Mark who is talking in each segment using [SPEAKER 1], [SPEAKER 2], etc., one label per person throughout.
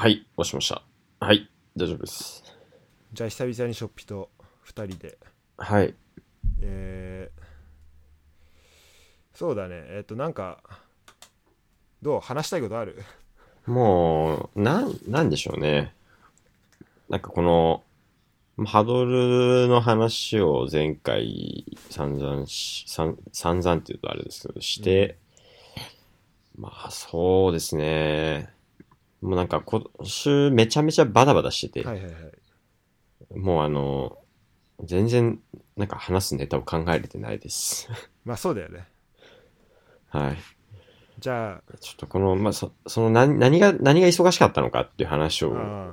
[SPEAKER 1] はい、押しました。はい、大丈夫です。
[SPEAKER 2] じゃあ久々にショッピと2人で
[SPEAKER 1] はい。
[SPEAKER 2] えー、そうだねえっ、となんかどう？話したいことある？
[SPEAKER 1] もう、なん、なんでしょうね。なんかこの、ハドルの話を前回散々し、散散々って言うとあれですけど、して、まあそうですね。もうなんか今週めちゃめちゃバタバタしてて、
[SPEAKER 2] はいはいはい。
[SPEAKER 1] もうあの、全然なんか話すネタを考えれてないです。
[SPEAKER 2] まあそうだよね。
[SPEAKER 1] はい。
[SPEAKER 2] じゃ
[SPEAKER 1] ちょっとこの、まあ、そその何、何が、何が忙しかったのかっていう話を、
[SPEAKER 2] あ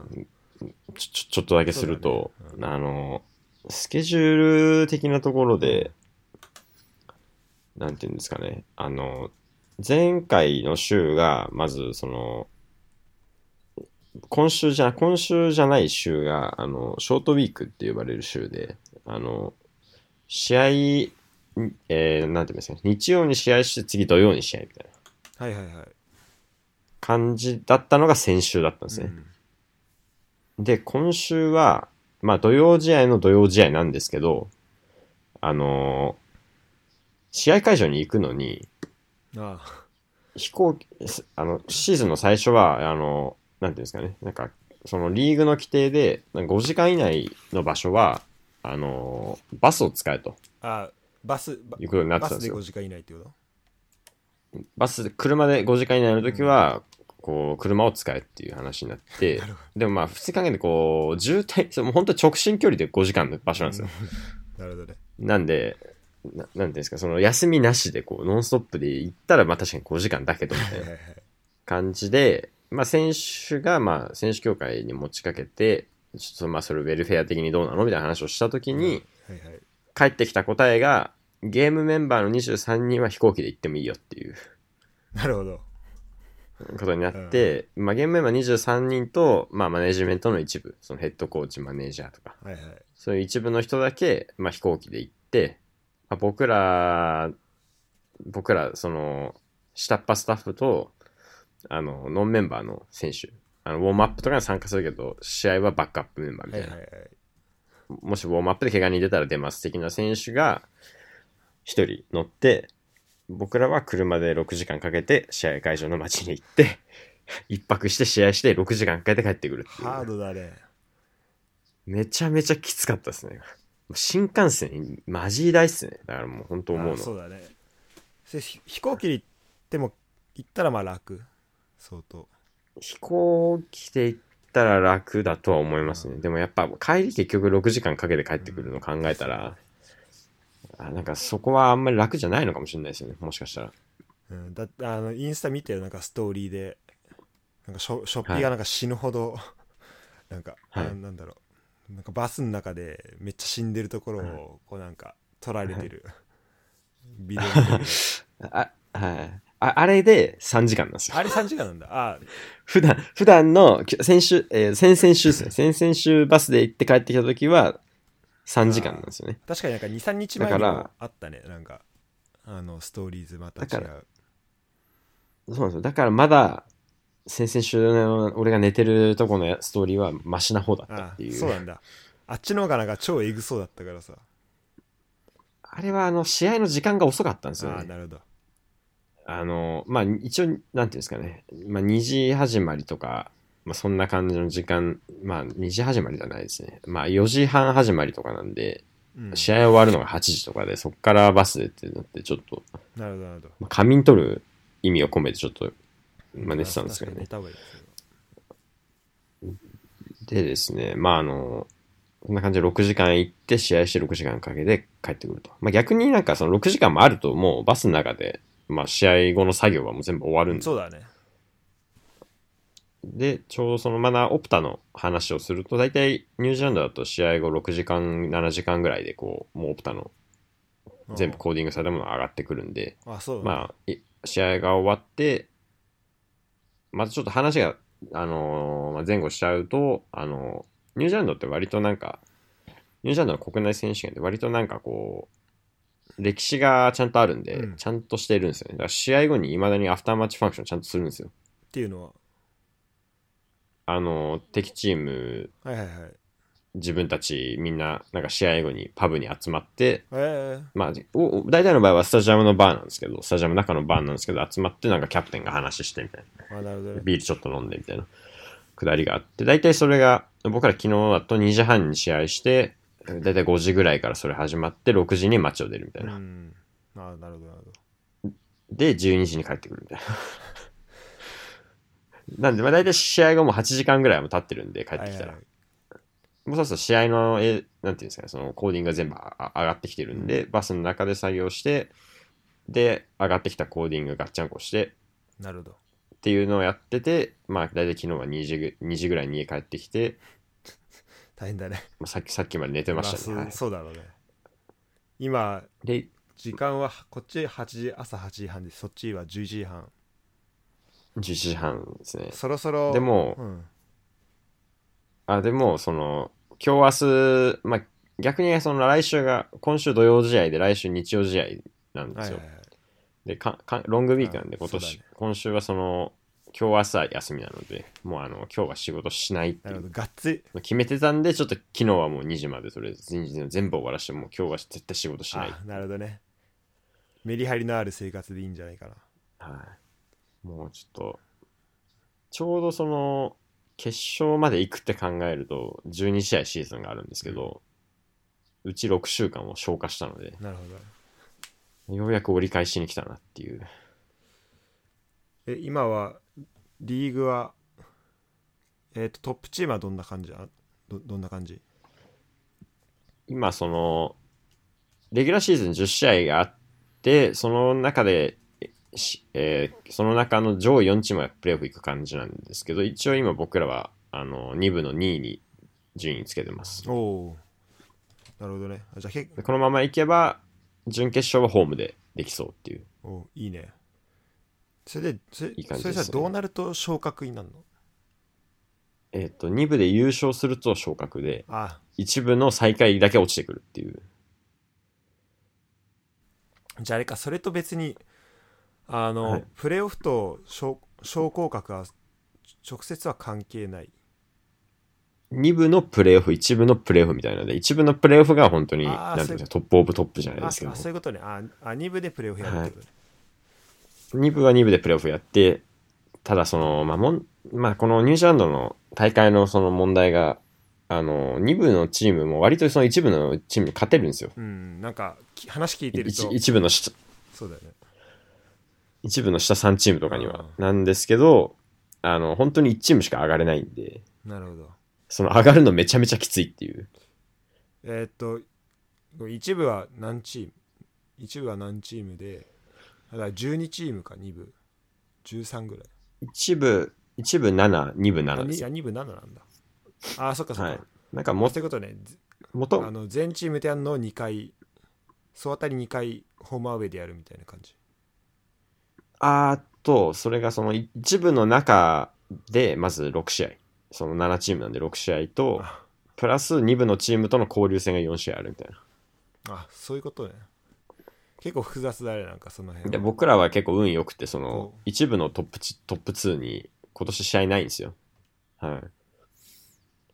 [SPEAKER 1] ちょ、ちょっとだけすると、
[SPEAKER 2] そうだ
[SPEAKER 1] あの、スケジュール的なところで、なんていうんですかね、あの、前回の週が、まず、その、今週じゃ、今週じゃない週が、あの、ショートウィークって呼ばれる週で、あの、試合、えー、なんていうんですかね、日曜に試合して次土曜に試合みたいな。
[SPEAKER 2] あはいはいはい
[SPEAKER 1] 感じだったのが先週だったんですね。で、今週は、まあ土曜試合の土曜試合なんですけど、あのー試合会場に行くのに、
[SPEAKER 2] うんああ
[SPEAKER 1] 飛行機、すあの、シーズンの最初は、あの、なんていうんですかね、なんか、そのリーグの規定で、なんか5時間以内の場所は、あのーバスを使えと。
[SPEAKER 2] あバスバ
[SPEAKER 1] いうことになって
[SPEAKER 2] バスで
[SPEAKER 1] たんですよ。
[SPEAKER 2] 5。時間以内ってこと？
[SPEAKER 1] バスで、車で5時間以内の時は、こう、車を使えっていう話になって でもまあ、普通に考えて、こう、渋滞、そうもう本当に直進距離で5時間の場所なんですよ。
[SPEAKER 2] なるほどね。
[SPEAKER 1] なんで、ななんていうんですか、その休みなしで、こう、ノンストップで行ったら、まあ確かに5時間だけど、みたいな感じで、まあ選手が、まあ選手協会に持ちかけて、ちょっとまあそれウェルフェア的にどうなのみたいな話をしたときに、
[SPEAKER 2] はいはい。
[SPEAKER 1] 返ってきた答えが、ゲームメンバーの23人は飛行機で行ってもいいよっていう。
[SPEAKER 2] なるほど。
[SPEAKER 1] ことになって、まあゲームメンバー23人と、まあマネジメントの一部、そのヘッドコーチ、マネージャーとか、
[SPEAKER 2] はいはい。
[SPEAKER 1] そういう一部の人だけ、まあ、飛行機で行って、まあ、僕ら、僕ら、その、下っ端スタッフと、あの、ノンメンバーの選手、あの、ウォームアップとかに参加するけど、試合はバックアップメンバーみたいな。
[SPEAKER 2] はいはいはい
[SPEAKER 1] もしウォームアップで怪我に出たら出ます的な選手が、一人乗って、僕らは車で6時間かけて試合会場の街に行って、一泊して試合して6時間かけて帰ってくるっていう。
[SPEAKER 2] ハードだね
[SPEAKER 1] めちゃめちゃきつかったですね。新幹線、マジ大っすね。だからもう本当思うの。
[SPEAKER 2] あそうだね飛行機で行っても行ったらまあ楽相当。
[SPEAKER 1] 飛行機で行ったら楽だとは思いますね。でもやっぱ帰り結局6時間かけて帰ってくるの考えたら、あなんかそこはあんまり楽じゃないのかもしれないですよね。もしかしたら。
[SPEAKER 2] うん、だあのインスタ見てよ。なんかストーリーで。なんかショショッピーがなんか死ぬほど、なんか、
[SPEAKER 1] はい。
[SPEAKER 2] あなんだろう。なんかバスの中でめっちゃ死んでるところをこうなんか撮られてる、ビデオ
[SPEAKER 1] あ、はい。ああれで3時間なんですよ。
[SPEAKER 2] あれ3時間なんだあ
[SPEAKER 1] 普段、普段の、き先週、えー先々週ですね。先々週バスで行って帰ってきた時は3時間なんですよね。
[SPEAKER 2] 確かになんか23日前
[SPEAKER 1] から
[SPEAKER 2] もあったねなんかあのストーリーズまた違
[SPEAKER 1] だから
[SPEAKER 2] う
[SPEAKER 1] そうなんですよ。だからまだ、先々週の俺が寝てるとこのストーリーはマシな方だった
[SPEAKER 2] あ
[SPEAKER 1] っていう。
[SPEAKER 2] そうなんだあっちの方がなんか超エグそうだったからさ
[SPEAKER 1] あれはあの、試合の時間が遅かったんですよね。
[SPEAKER 2] ああなるほど
[SPEAKER 1] あの、まあ、一応、なんていうんですかね。まあ、2時始まりとか、まあ、そんな感じの時間、まあ、2時始まりじゃないですね。まあ、4時半始まりとかなんで、
[SPEAKER 2] うん
[SPEAKER 1] 試合終わるのが8時とかで、そっからバスでってなって、ちょっと、
[SPEAKER 2] なるほどなるほど
[SPEAKER 1] まあ仮眠取る意味を込めてちょっと、まあ、寝てたんですけどね
[SPEAKER 2] で
[SPEAKER 1] ですね、まああの、こんな感じで6時間行って試合して6時間かけて帰ってくると。まあ逆になんかその6時間もあるともうバスの中で、まあ試合後の作業はもう全部終わるんで。
[SPEAKER 2] そうだね。
[SPEAKER 1] で、ちょうどそのまだオプタの話をすると、大体ニュージーランドだと試合後6時間、7時間ぐらいでこう、もうオプタの全部コーディングされたものが上がってくるんで、
[SPEAKER 2] あそうだ
[SPEAKER 1] まあ、い試合が終わって、またちょっと話が、あのーまあ、前後しちゃうと、あのーニュージーランドって割となんか、ニュージーランドの国内選手権って割となんかこう、歴史がちゃんとあるんで、
[SPEAKER 2] うん
[SPEAKER 1] ちゃんとしてるんですよね。だから試合後に未だにアフターマッチファンクションちゃんとするんですよ。
[SPEAKER 2] っていうのは？
[SPEAKER 1] あの、敵チーム、
[SPEAKER 2] はいはいはい
[SPEAKER 1] 自分たちみんな、なんか試合後にパブに集まって、
[SPEAKER 2] え
[SPEAKER 1] まあ、お大体の場合はスタジアムのバーなんですけど、スタジアムの中のバーなんですけど、集まってなんかキャプテンが話してみたいな。
[SPEAKER 2] な
[SPEAKER 1] ビールちょっと飲んでみたいなくだりがあって、大体それが、僕ら昨日だと2時半に試合して、大体5時ぐらいからそれ始まって、6時に街を出るみたいうな。
[SPEAKER 2] んあなるほどなるほど
[SPEAKER 1] で、12時に帰ってくるみたいな。なんで、まあ大体試合後も8時間ぐらいはもう経ってるんで、帰ってきたら。
[SPEAKER 2] はいはいはい
[SPEAKER 1] もうそうすると試合の、えなんていうんですかね、そのコーディングが全部ああ上がってきてるんで、バスの中で作業して、で、上がってきたコーディングガッチャンコして、
[SPEAKER 2] なるほど
[SPEAKER 1] っていうのをやってて、まあ大体昨日は2時ぐ ,2 時ぐらいに家帰ってきて、
[SPEAKER 2] 大変だね。
[SPEAKER 1] まあさっきさっきまで寝てましたね。
[SPEAKER 2] まあ
[SPEAKER 1] はい。
[SPEAKER 2] そうだろうね。今
[SPEAKER 1] で、
[SPEAKER 2] 時間はこっち8時朝8時半でそっちは11時半。
[SPEAKER 1] 11時半ですね。
[SPEAKER 2] そろそろ
[SPEAKER 1] でも
[SPEAKER 2] うん、
[SPEAKER 1] あ、でも、その、今日明日、まあ逆にその来週が、今週土曜試合で来週日曜試合なんですよ。
[SPEAKER 2] はいはいはい。
[SPEAKER 1] でかか、ロングウィークなんで今年、
[SPEAKER 2] ね。
[SPEAKER 1] 今週はその、今日朝休みなので、もうあの、今日は仕事しないって
[SPEAKER 2] ないるほ
[SPEAKER 1] う。
[SPEAKER 2] どがっつり
[SPEAKER 1] 決めてたんで、ちょっと昨日はもう2時までとりあえず全然全部終わらして、もう今日は絶対仕事しない。
[SPEAKER 2] あなるほどねメリハリのある生活でいいんじゃないかな
[SPEAKER 1] はい。もうちょっと、ちょうどその、決勝まで行くって考えると、12試合シーズンがあるんですけど、うち6週間を消化したので、
[SPEAKER 2] なるほど
[SPEAKER 1] ようやく折り返しに来たなっていう。
[SPEAKER 2] え今はリーグはえっ、とトップチームはどんな感じ？あどどんな感じ？
[SPEAKER 1] 今、その、レギュラーシーズン10試合があって、その中で、しえーその中の上位4チームはプレーオフ行く感じなんですけど、一応今僕らは、あの、2部の2位に順位つけてます。
[SPEAKER 2] おおー。なるほどね。あじゃ
[SPEAKER 1] このまま行けば、準決勝はホームでできそうっていう。
[SPEAKER 2] 構いいねそれでそれ
[SPEAKER 1] いい感じ
[SPEAKER 2] それ
[SPEAKER 1] ですね。
[SPEAKER 2] さどうなると昇格になるの？
[SPEAKER 1] えっ、と、2部で優勝すると昇格で、
[SPEAKER 2] あ。
[SPEAKER 1] 1部の最下位だけ落ちてくるっていう。
[SPEAKER 2] じゃああれかそれと別にあの、
[SPEAKER 1] はい。
[SPEAKER 2] プレーオフと昇昇降格は直接は関係ない。
[SPEAKER 1] 2部のプレーオフ、1部のプレーオフみたいなので、1部のプレーオフが本当に、
[SPEAKER 2] あー
[SPEAKER 1] なんていうんですか、トップオブトップじゃない
[SPEAKER 2] あ
[SPEAKER 1] ですけど。
[SPEAKER 2] あ、そういうことね。ああ2部でプレーオフやるってことね、
[SPEAKER 1] 2部は2部でプレーオフやって、ただその、まあ、もん、まあ、このニュージーランドの大会のその問題が、あの、2部のチームも割とその1部のチームに勝てるんですよ。
[SPEAKER 2] うんなんかき話聞いてると。
[SPEAKER 1] 一一部の下、
[SPEAKER 2] そうだよね。
[SPEAKER 1] 一部の下3チームとかには。
[SPEAKER 2] う
[SPEAKER 1] なんですけど、あの、本当に1チームしか上がれないんで、
[SPEAKER 2] なるほど。
[SPEAKER 1] その上がるのめちゃめちゃきついっていう。
[SPEAKER 2] えーっと一部は何チーム？一部は何チームでだから12チームか2部。13ぐらい。
[SPEAKER 1] 一部、一部7、二部
[SPEAKER 2] あ
[SPEAKER 1] 7で
[SPEAKER 2] いや2部7なんだ。あーそっかそっか、
[SPEAKER 1] はい。なんかも
[SPEAKER 2] そういうことね。ず
[SPEAKER 1] 元
[SPEAKER 2] あの全チームでやるのを2回総当たり2回ホームアウェイでやるみたいな感じ。
[SPEAKER 1] あーっと、それがその一部の中で、まず6試合。その7チームなんで6試合と、
[SPEAKER 2] あ。
[SPEAKER 1] プラス2部のチームとの交流戦が4試合あるみたいな。
[SPEAKER 2] あそういうことね結構複雑だねなんかその辺
[SPEAKER 1] で
[SPEAKER 2] は
[SPEAKER 1] 僕らは結構運良くて、その
[SPEAKER 2] お
[SPEAKER 1] 一部のトップチトップ2に今年試合ないんですよ。はい。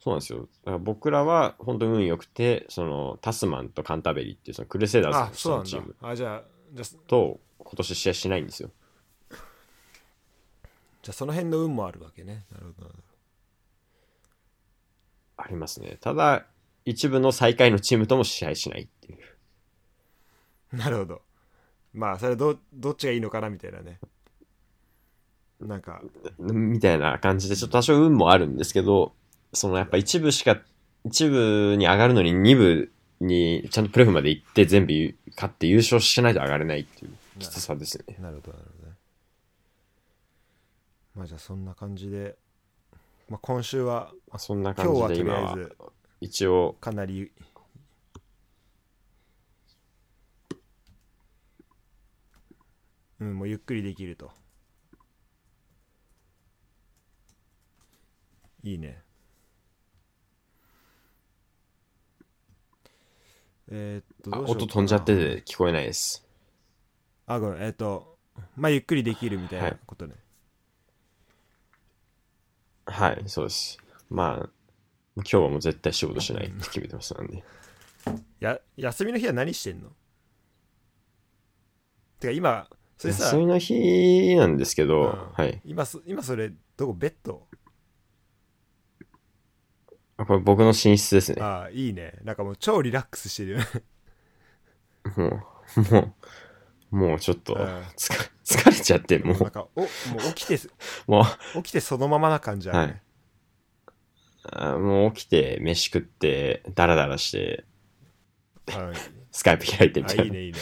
[SPEAKER 1] そうなんですよ。だから僕らは本当に運良くて、そのタスマンとカンタベリーっていうそのクルセイダーズ
[SPEAKER 2] あそうなん
[SPEAKER 1] のチーム
[SPEAKER 2] だあじゃあじゃあ
[SPEAKER 1] と今年試合しないんですよ。
[SPEAKER 2] じゃあその辺の運もあるわけねなるほど
[SPEAKER 1] ありますね。ただ、一部の最下位のチームとも試合しない
[SPEAKER 2] なるほど。まあそれどどっちがいいのかなみたいなね。なんか。
[SPEAKER 1] みたいな感じで、ちょっと多少運もあるんですけど、そのやっぱ一部しか、一部に上がるのに二部にちゃんとプレフまで行って全部勝って優勝しないと上がれないっていうきつさですね。
[SPEAKER 2] なるほどなるほどね。まあじゃあそんな感じで、まあ、今週は
[SPEAKER 1] まあ、そんな
[SPEAKER 2] 今日はとり
[SPEAKER 1] 感じで今は
[SPEAKER 2] あえず
[SPEAKER 1] 一応、
[SPEAKER 2] かなりうんもうゆっくりできると。いいね。えーっと
[SPEAKER 1] 音飛んじゃってて聞こえないです。
[SPEAKER 2] あごめん。えーっとまあゆっくりできるみたいなことね、
[SPEAKER 1] はい、そうです。まあ、今日はもう絶対仕事しないって決めてましたんで。
[SPEAKER 2] や休みの日は何してんの？てか今それさ
[SPEAKER 1] 休みの日なんですけど、
[SPEAKER 2] うん。
[SPEAKER 1] はい。
[SPEAKER 2] 今そ今それどこベッド？
[SPEAKER 1] あこれ僕の寝室ですね。
[SPEAKER 2] ああいいね。なんかもう超リラックスしてるよね。
[SPEAKER 1] もう、もう、もうちょっと
[SPEAKER 2] うん。
[SPEAKER 1] 疲れちゃって、もう、
[SPEAKER 2] なんかおもう起きて
[SPEAKER 1] も
[SPEAKER 2] 起きてそのままな感じあるね、
[SPEAKER 1] う、あもう起きて、飯食って、ダラダラして、
[SPEAKER 2] はい。
[SPEAKER 1] スカイプ開いてみたいな。
[SPEAKER 2] あいいねいいね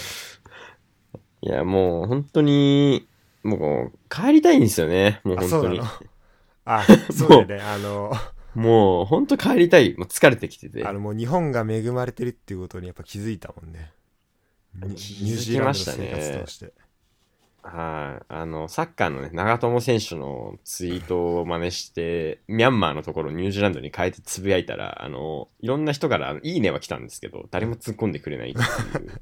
[SPEAKER 1] いや、もう本当に、もう帰りたいんですよね。もう
[SPEAKER 2] あ
[SPEAKER 1] 本当に。
[SPEAKER 2] あ そうだよねあの
[SPEAKER 1] もう本当帰りたい。もう疲れてきてて。
[SPEAKER 2] あのもう日本が恵まれてるっていうことにやっぱ気づいたもんねニニュージーランドの生活として
[SPEAKER 1] はい。あの、サッカーのね、長友選手のツイートを真似して、ミャンマーのところをニュージーランドに変えてつぶやいたら、あの、いろんな人から、いいねは来たんですけど、誰も突っ込んでくれないっていう。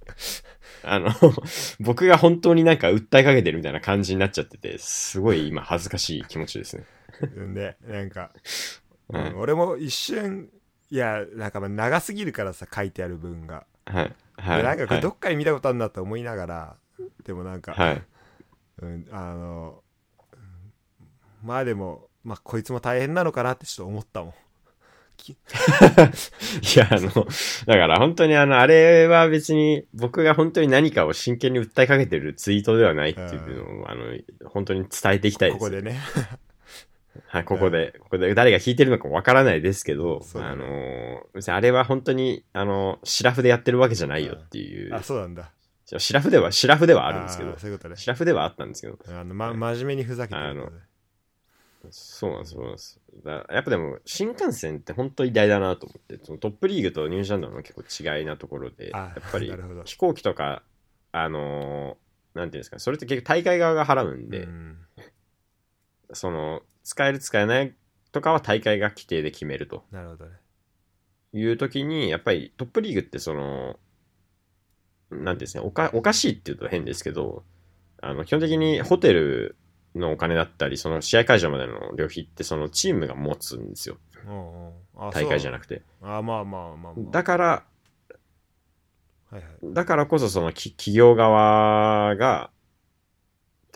[SPEAKER 1] あの、僕が本当になんか訴えかけてるみたいな感じになっちゃってて、すごい今恥ずかしい気持ちですね。
[SPEAKER 2] うんでなんか、
[SPEAKER 1] はい
[SPEAKER 2] うん俺も一瞬いやなんかまあ長すぎるからさ書いてある文が、
[SPEAKER 1] はい。はい。
[SPEAKER 2] でなんかこ
[SPEAKER 1] はい
[SPEAKER 2] れどっかで見たことあるなと思いながら、でもなんか、
[SPEAKER 1] はい。
[SPEAKER 2] うん、あのうんまあでもまあこいつも大変なのかなってちょっと思ったもんき。
[SPEAKER 1] いや、あの、だから本当にあの、あれは別に僕が本当に何かを真剣に訴えかけてるツイートではないっていうのを、あの、本当に伝えていきたいです。
[SPEAKER 2] ここでね。
[SPEAKER 1] はい、ここで、ここで誰が聞いてるのかわからないですけど、
[SPEAKER 2] ね。
[SPEAKER 1] あの、別にあれは本当に、あの、シラフでやってるわけじゃないよっていう。
[SPEAKER 2] あ、そうなんだ。
[SPEAKER 1] シラフでは、シラフではあるんですけど
[SPEAKER 2] ー、そういうことね。
[SPEAKER 1] シラフではあったんですけど、
[SPEAKER 2] あの、ま、真面目にふざけてることね
[SPEAKER 1] そうなんです、そうなんです。だやっぱでも、新幹線って本当に偉大だなと思って、そのトップリーグとニュージーランドの結構違いなところで、
[SPEAKER 2] あ
[SPEAKER 1] やっぱり 飛行機とか、あのーなんていうんですか、それって結局大会側が払うんで、
[SPEAKER 2] うん。
[SPEAKER 1] その、使える使えないとかは大会が規定で決めると。
[SPEAKER 2] なるほどね。
[SPEAKER 1] いう時に、やっぱりトップリーグってその、なんていうんですか、おかおかしいって言うと変ですけど、あの、基本的にホテルのお金だったり、その試合会場までの旅費ってそのチームが持つんですよ。
[SPEAKER 2] うんうんあ
[SPEAKER 1] 大会じゃな
[SPEAKER 2] く
[SPEAKER 1] くて。
[SPEAKER 2] あまあまあまあまあ
[SPEAKER 1] だから、
[SPEAKER 2] はいはい
[SPEAKER 1] だからこそそのき企業側が、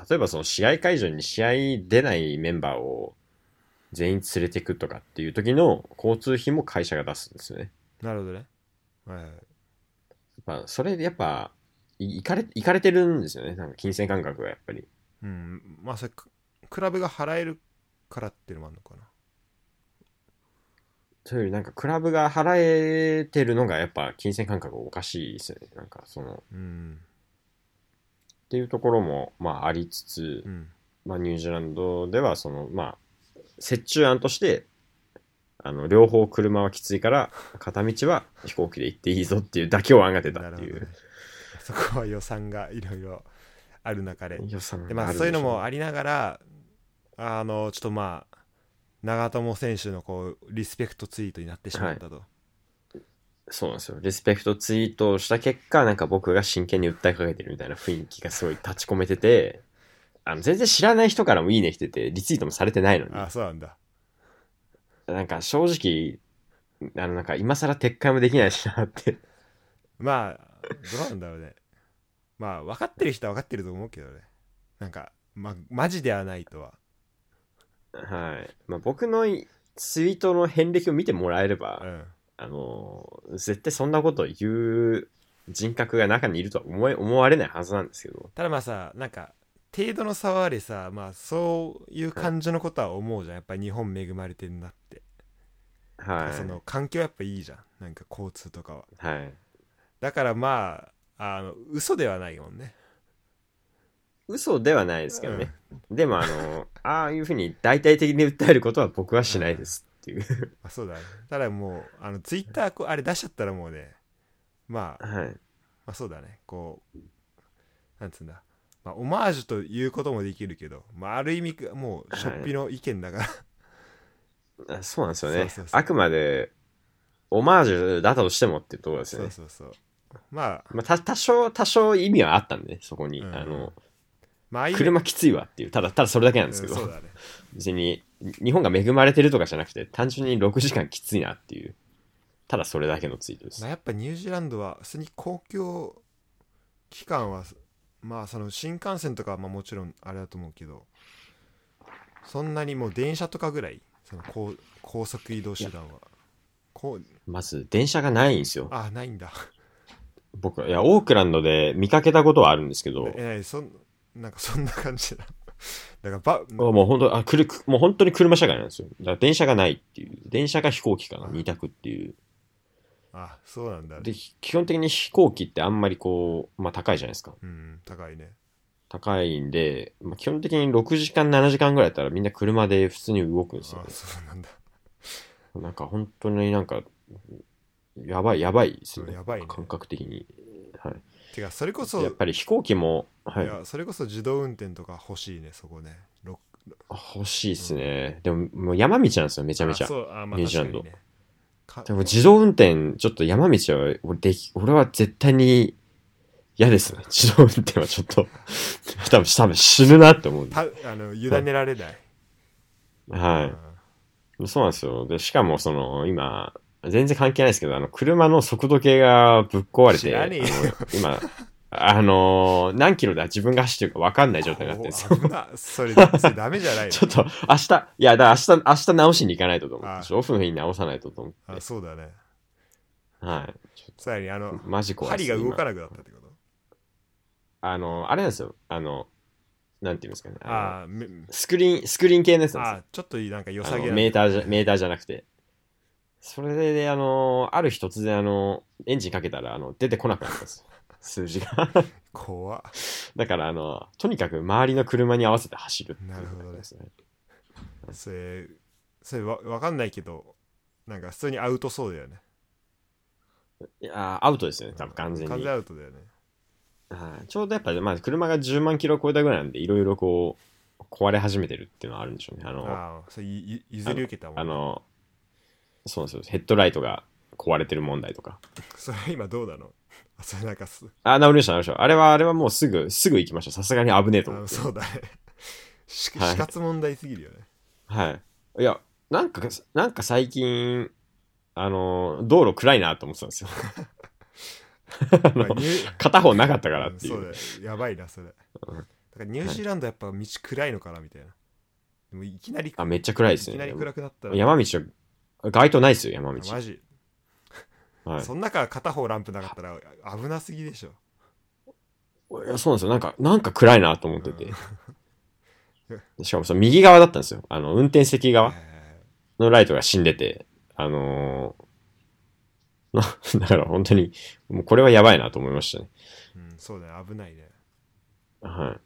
[SPEAKER 1] 例えばその試合会場に試合出ないメンバーを全員連れてくとかっていう時の交通費も会社が出すんですよね。
[SPEAKER 2] なるほどねはいはい
[SPEAKER 1] やっぱそれでやっぱ、いいかれ、いかれてるんですよね。なんか金銭感覚がやっぱり。
[SPEAKER 2] うん。まあそれククラブが払えるからっていうのもあるのかな。
[SPEAKER 1] というよりなんかクラブが払えてるのがやっぱ金銭感覚おかしいですよね。なんかその、
[SPEAKER 2] うん。
[SPEAKER 1] っていうところもまあありつつ
[SPEAKER 2] う、ん。
[SPEAKER 1] まあ、ニュージーランドではそのまあ折衷案としてあの両方車はきついから片道は飛行機で行っていいぞっていう妥協案が出たっていう。
[SPEAKER 2] ね。そこは予算がいろいろある中で。でまあそういうのもありながらあのちょっとまあ長友選手のこうリスペクトツイートになってしまったと、
[SPEAKER 1] そうなんですよ。リスペクトツイートをした結果なんか僕が真剣に訴えかけてるみたいな雰囲気がすごい立ち込めててあの全然知らない人からもいいね来ててリツイートもされてないのに。
[SPEAKER 2] あそうなんだ。
[SPEAKER 1] なんか正直あのなんか今更撤回もできないしなって。
[SPEAKER 2] まあどうなんだろうねまあ分かってる人は分かってると思うけどね。なんかまマジではないとは。
[SPEAKER 1] はい。まあ、僕のツイートの遍歴を見てもらえれば、
[SPEAKER 2] うん。
[SPEAKER 1] あの、絶対そんなことを言う人格が中にいるとは思え思われないはずなんですけど、
[SPEAKER 2] ただまあさなんか程度の差はあれさまあそういう感じのことは思うじゃん。やっぱ日本恵まれてんなって、
[SPEAKER 1] はい。
[SPEAKER 2] その環境やっぱいいじゃん。なんか交通とかは。
[SPEAKER 1] はい。
[SPEAKER 2] だからまああの嘘ではないもんね。
[SPEAKER 1] 嘘ではないですけどね。でも、あの、ああいうふうに大々的に訴えることは僕はしないですっていう。
[SPEAKER 2] あそうだね。ただもうあのツイッターこうあれ出しちゃったらもうねまあ、ま
[SPEAKER 1] はい。
[SPEAKER 2] あそうだね。こうなんつうんだ。まあオマージュということもできるけど、まあ、ある意味もうしょっぴの意見だから、
[SPEAKER 1] あそうなんですよね。あくまで、オマージュだとしてもっていうところですよね。
[SPEAKER 2] そうそうそうまあ。
[SPEAKER 1] まあ、た多少、多少意味はあったんで、そこに。
[SPEAKER 2] うん。
[SPEAKER 1] あの、
[SPEAKER 2] まあ
[SPEAKER 1] 車きついわっていう、ただ、ただそれだけなんですけど、
[SPEAKER 2] うんね。
[SPEAKER 1] 別に日本が恵まれてるとかじゃなくて、単純に6時間きついなっていう、ただそれだけのツイートです。
[SPEAKER 2] まあ、。やっぱニュージーランドは普通に公共機関はまあその新幹線とかはまあもちろんあれだと思うけどそんなにもう電車とかぐらいその高高速移動手段は。こう。
[SPEAKER 1] まず、電車がないんですよ。
[SPEAKER 2] あないんだ
[SPEAKER 1] 僕は、いや、オークランドで見かけたことはあるんですけど、
[SPEAKER 2] ええそんなんか そんな感じだだからば
[SPEAKER 1] もう本当、あ、くる、くもう本当に車社会なんですよ。だから電車がないっていう。電車か飛行機かな、二択っていう。
[SPEAKER 2] あそうなんだ
[SPEAKER 1] で、ひ基本的に飛行機ってあんまりこう、まあ高いじゃないですか。
[SPEAKER 2] うん高いね
[SPEAKER 1] 高いんで、まあ、基本的に6時間、7時間ぐらいだったらみんな車で普通に動くんですよ
[SPEAKER 2] あ。そうなんだ
[SPEAKER 1] なんか本当になんか、やばい、やばいですよね。
[SPEAKER 2] やばいね
[SPEAKER 1] 感覚的に。はい。
[SPEAKER 2] てかそれこそ
[SPEAKER 1] やっぱり飛行機も、はいい。
[SPEAKER 2] やそれこそ自動運転とか欲しいねそこねろ
[SPEAKER 1] 欲しいですね。でも、もう山道なんですよ、めちゃめちゃ
[SPEAKER 2] あ。そうあまあ
[SPEAKER 1] ニュージーランド
[SPEAKER 2] ねか
[SPEAKER 1] でも自動運転、ちょっと山道は、俺でき、俺は絶対に嫌ですね。自動運転はちょっと、多分、多分死ぬなって思う
[SPEAKER 2] あの委ねられない、
[SPEAKER 1] はい。そうなんですよ。で、しかも、その、今、全然関係ないですけど、あの、車の速度計がぶっ壊れて、あの今、あのー何キロで自分が走ってるか分かんない状態になってるんですよ。
[SPEAKER 2] それそれダメじゃないの？
[SPEAKER 1] ちょっと、明日、いや、だ明日、明日直しに行かないとと思
[SPEAKER 2] あ
[SPEAKER 1] って、オフの日に直さないとと思って、
[SPEAKER 2] あそうだね
[SPEAKER 1] はい。
[SPEAKER 2] さらにあの
[SPEAKER 1] とマジ怖い
[SPEAKER 2] 針が動か
[SPEAKER 1] 今
[SPEAKER 2] なくなったってこと？
[SPEAKER 1] あの、あれなんですよ。あの、なんていうんですかね。あの
[SPEAKER 2] あ
[SPEAKER 1] スクリーン、スクリーン系のやつなんですよ
[SPEAKER 2] あちょっといいなんか良
[SPEAKER 1] あ
[SPEAKER 2] さげな
[SPEAKER 1] のメーターじゃ、メーターじゃなくて。それで、あの、ある日突然、あの、エンジンかけたら、あの、出てこなくなったんです。数字が。
[SPEAKER 2] 怖っ
[SPEAKER 1] だから、あの、とにかく周りの車に合わせて走る
[SPEAKER 2] なるほどね
[SPEAKER 1] ですね。
[SPEAKER 2] それそれわわかんないけどなんか普通にアウトそうだよね
[SPEAKER 1] いやー、アウトですよね、多分完全に。
[SPEAKER 2] 完全アウトだよね
[SPEAKER 1] はいちょうどやっぱり、まあ、車が10万キロ超えたぐらいなんで、いろいろこう、壊れ始めてるっていうのはあるんでしょうね。あの、あ
[SPEAKER 2] ああそれ譲り受けたもん
[SPEAKER 1] の、そうなんですよ。ヘッドライトが壊れてる問題とか。
[SPEAKER 2] それ今どうなの？あ それなんかす
[SPEAKER 1] あ、治りました、治りました。あれは、あれはもうすぐ、すぐ行きました。さすがに危ねえと思って。
[SPEAKER 2] あそうだね死活問題すぎるよね
[SPEAKER 1] はい。いや、なんか、なんか最近、あの、道路暗いなと思ってたんですよ。片方なかったからってい
[SPEAKER 2] そう
[SPEAKER 1] う。
[SPEAKER 2] だよやばいなそれだからニュージーランドやっぱ道暗いのかなみたいなでもいきなり
[SPEAKER 1] あ、めっちゃ暗いです
[SPEAKER 2] いきなり
[SPEAKER 1] ね。
[SPEAKER 2] 暗くなったら
[SPEAKER 1] 山道は、街灯ないですよ、山道。
[SPEAKER 2] マジ、
[SPEAKER 1] はい
[SPEAKER 2] そん中片方ランプなかったら危なすぎでしょ
[SPEAKER 1] いやそうなんですよ。なんか、なんか暗いなと思ってて。しかもその右側だったんですよ。あの、運転席側
[SPEAKER 2] え
[SPEAKER 1] のライトが死んでて、あのーな だから本当に、もうこれはやばいなと思いましたね。
[SPEAKER 2] ーうん、そうだね危ないね
[SPEAKER 1] は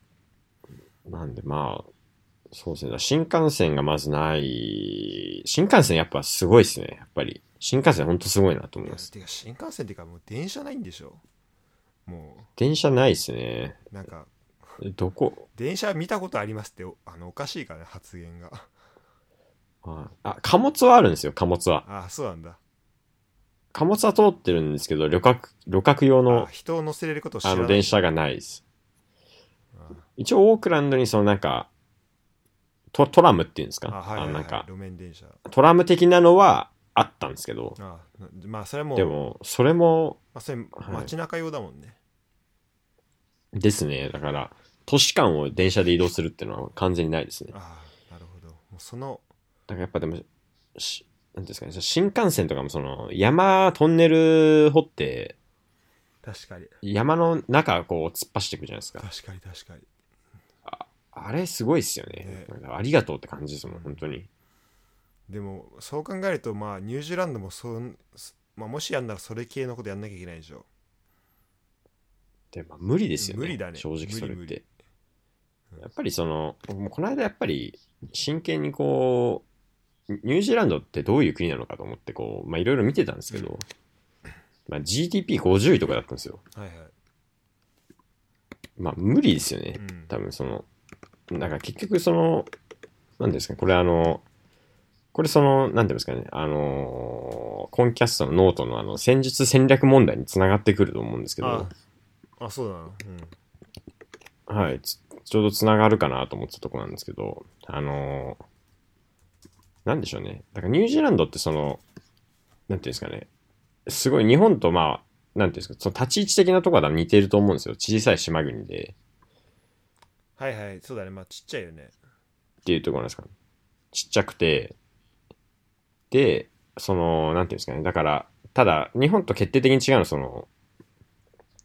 [SPEAKER 1] い。なんでまあ、そうですね。新幹線がまずない。新幹線やっぱすごいですね。やっぱり。新幹線ほんとすごいなと思います。
[SPEAKER 2] てか新幹線っていうかもう電車ないんでしょも
[SPEAKER 1] 電車ないですね。
[SPEAKER 2] うなんか
[SPEAKER 1] どこ？
[SPEAKER 2] 電車見たことありますっておあのおかしいからね発言が
[SPEAKER 1] はいあ、貨物はあるんですよ、貨物は。
[SPEAKER 2] あそうなんだ
[SPEAKER 1] 貨物は通ってるんですけど、旅客、旅客用
[SPEAKER 2] あ
[SPEAKER 1] の、
[SPEAKER 2] 人を乗せれること
[SPEAKER 1] あの、電車がないです。
[SPEAKER 2] あ
[SPEAKER 1] 一応、オークランドにそのなんか、トトラムっていうんですか？
[SPEAKER 2] あはいはい、はい、
[SPEAKER 1] のなんか、
[SPEAKER 2] 路面電車。
[SPEAKER 1] トラム的なのはあったんですけど、
[SPEAKER 2] あまあそれはもう
[SPEAKER 1] でも、それも
[SPEAKER 2] まあ、それ
[SPEAKER 1] はい。
[SPEAKER 2] 街中用だもんね、
[SPEAKER 1] ですね。だから、都市間を電車で移動するっていうのは完全にないですね。
[SPEAKER 2] ああなるほど。もうその
[SPEAKER 1] だからやっぱでも、しなんですかね、新幹線とかもその、山、トンネル掘って、
[SPEAKER 2] 確かに。
[SPEAKER 1] 山の中こう突っ走っていくじゃないですか。
[SPEAKER 2] 確かに確かに
[SPEAKER 1] あれすごいっすよね
[SPEAKER 2] ね。
[SPEAKER 1] ありがとうって感じですもん、本当に。
[SPEAKER 2] でもそう考えるとまあニュージーランドもそん、まあ、もしやんならそれ系のことやんなきゃいけないでしょ
[SPEAKER 1] で、まあ、無理ですよね。
[SPEAKER 2] 無理だね
[SPEAKER 1] 正直それっ
[SPEAKER 2] 無理無理
[SPEAKER 1] て。やっぱりその、もうこの間やっぱり真剣にこう、ニュージーランドってどういう国なのかと思ってこう、まあいろいろ見てたんですけど、まあ GDP50 位とかだったんですよ。
[SPEAKER 2] はいはい
[SPEAKER 1] まあ無理ですよね。
[SPEAKER 2] うん
[SPEAKER 1] 多分その、なんか結局その、なんですかね、これあの、これその、なんていうんですかね、あのコンキャストのノートのあの、戦術戦略問題につながってくると思うんですけど、
[SPEAKER 2] ああそうなのうん
[SPEAKER 1] はい。つちょうどつながるかなと思ってたとこなんですけど、あのーなんでしょうね。だからニュージーランドってその、なんていうんですかね。すごい日本とまあ、なんていうんですか、その立ち位置的なところは似てると思うんですよ。小さい島国で。
[SPEAKER 2] はいはいそうだねまあちっちゃいよね
[SPEAKER 1] っていうところなんですかね。ちっちゃくて、で、その、なんていうんですかね。だから、ただ、日本と決定的に違うのは、その、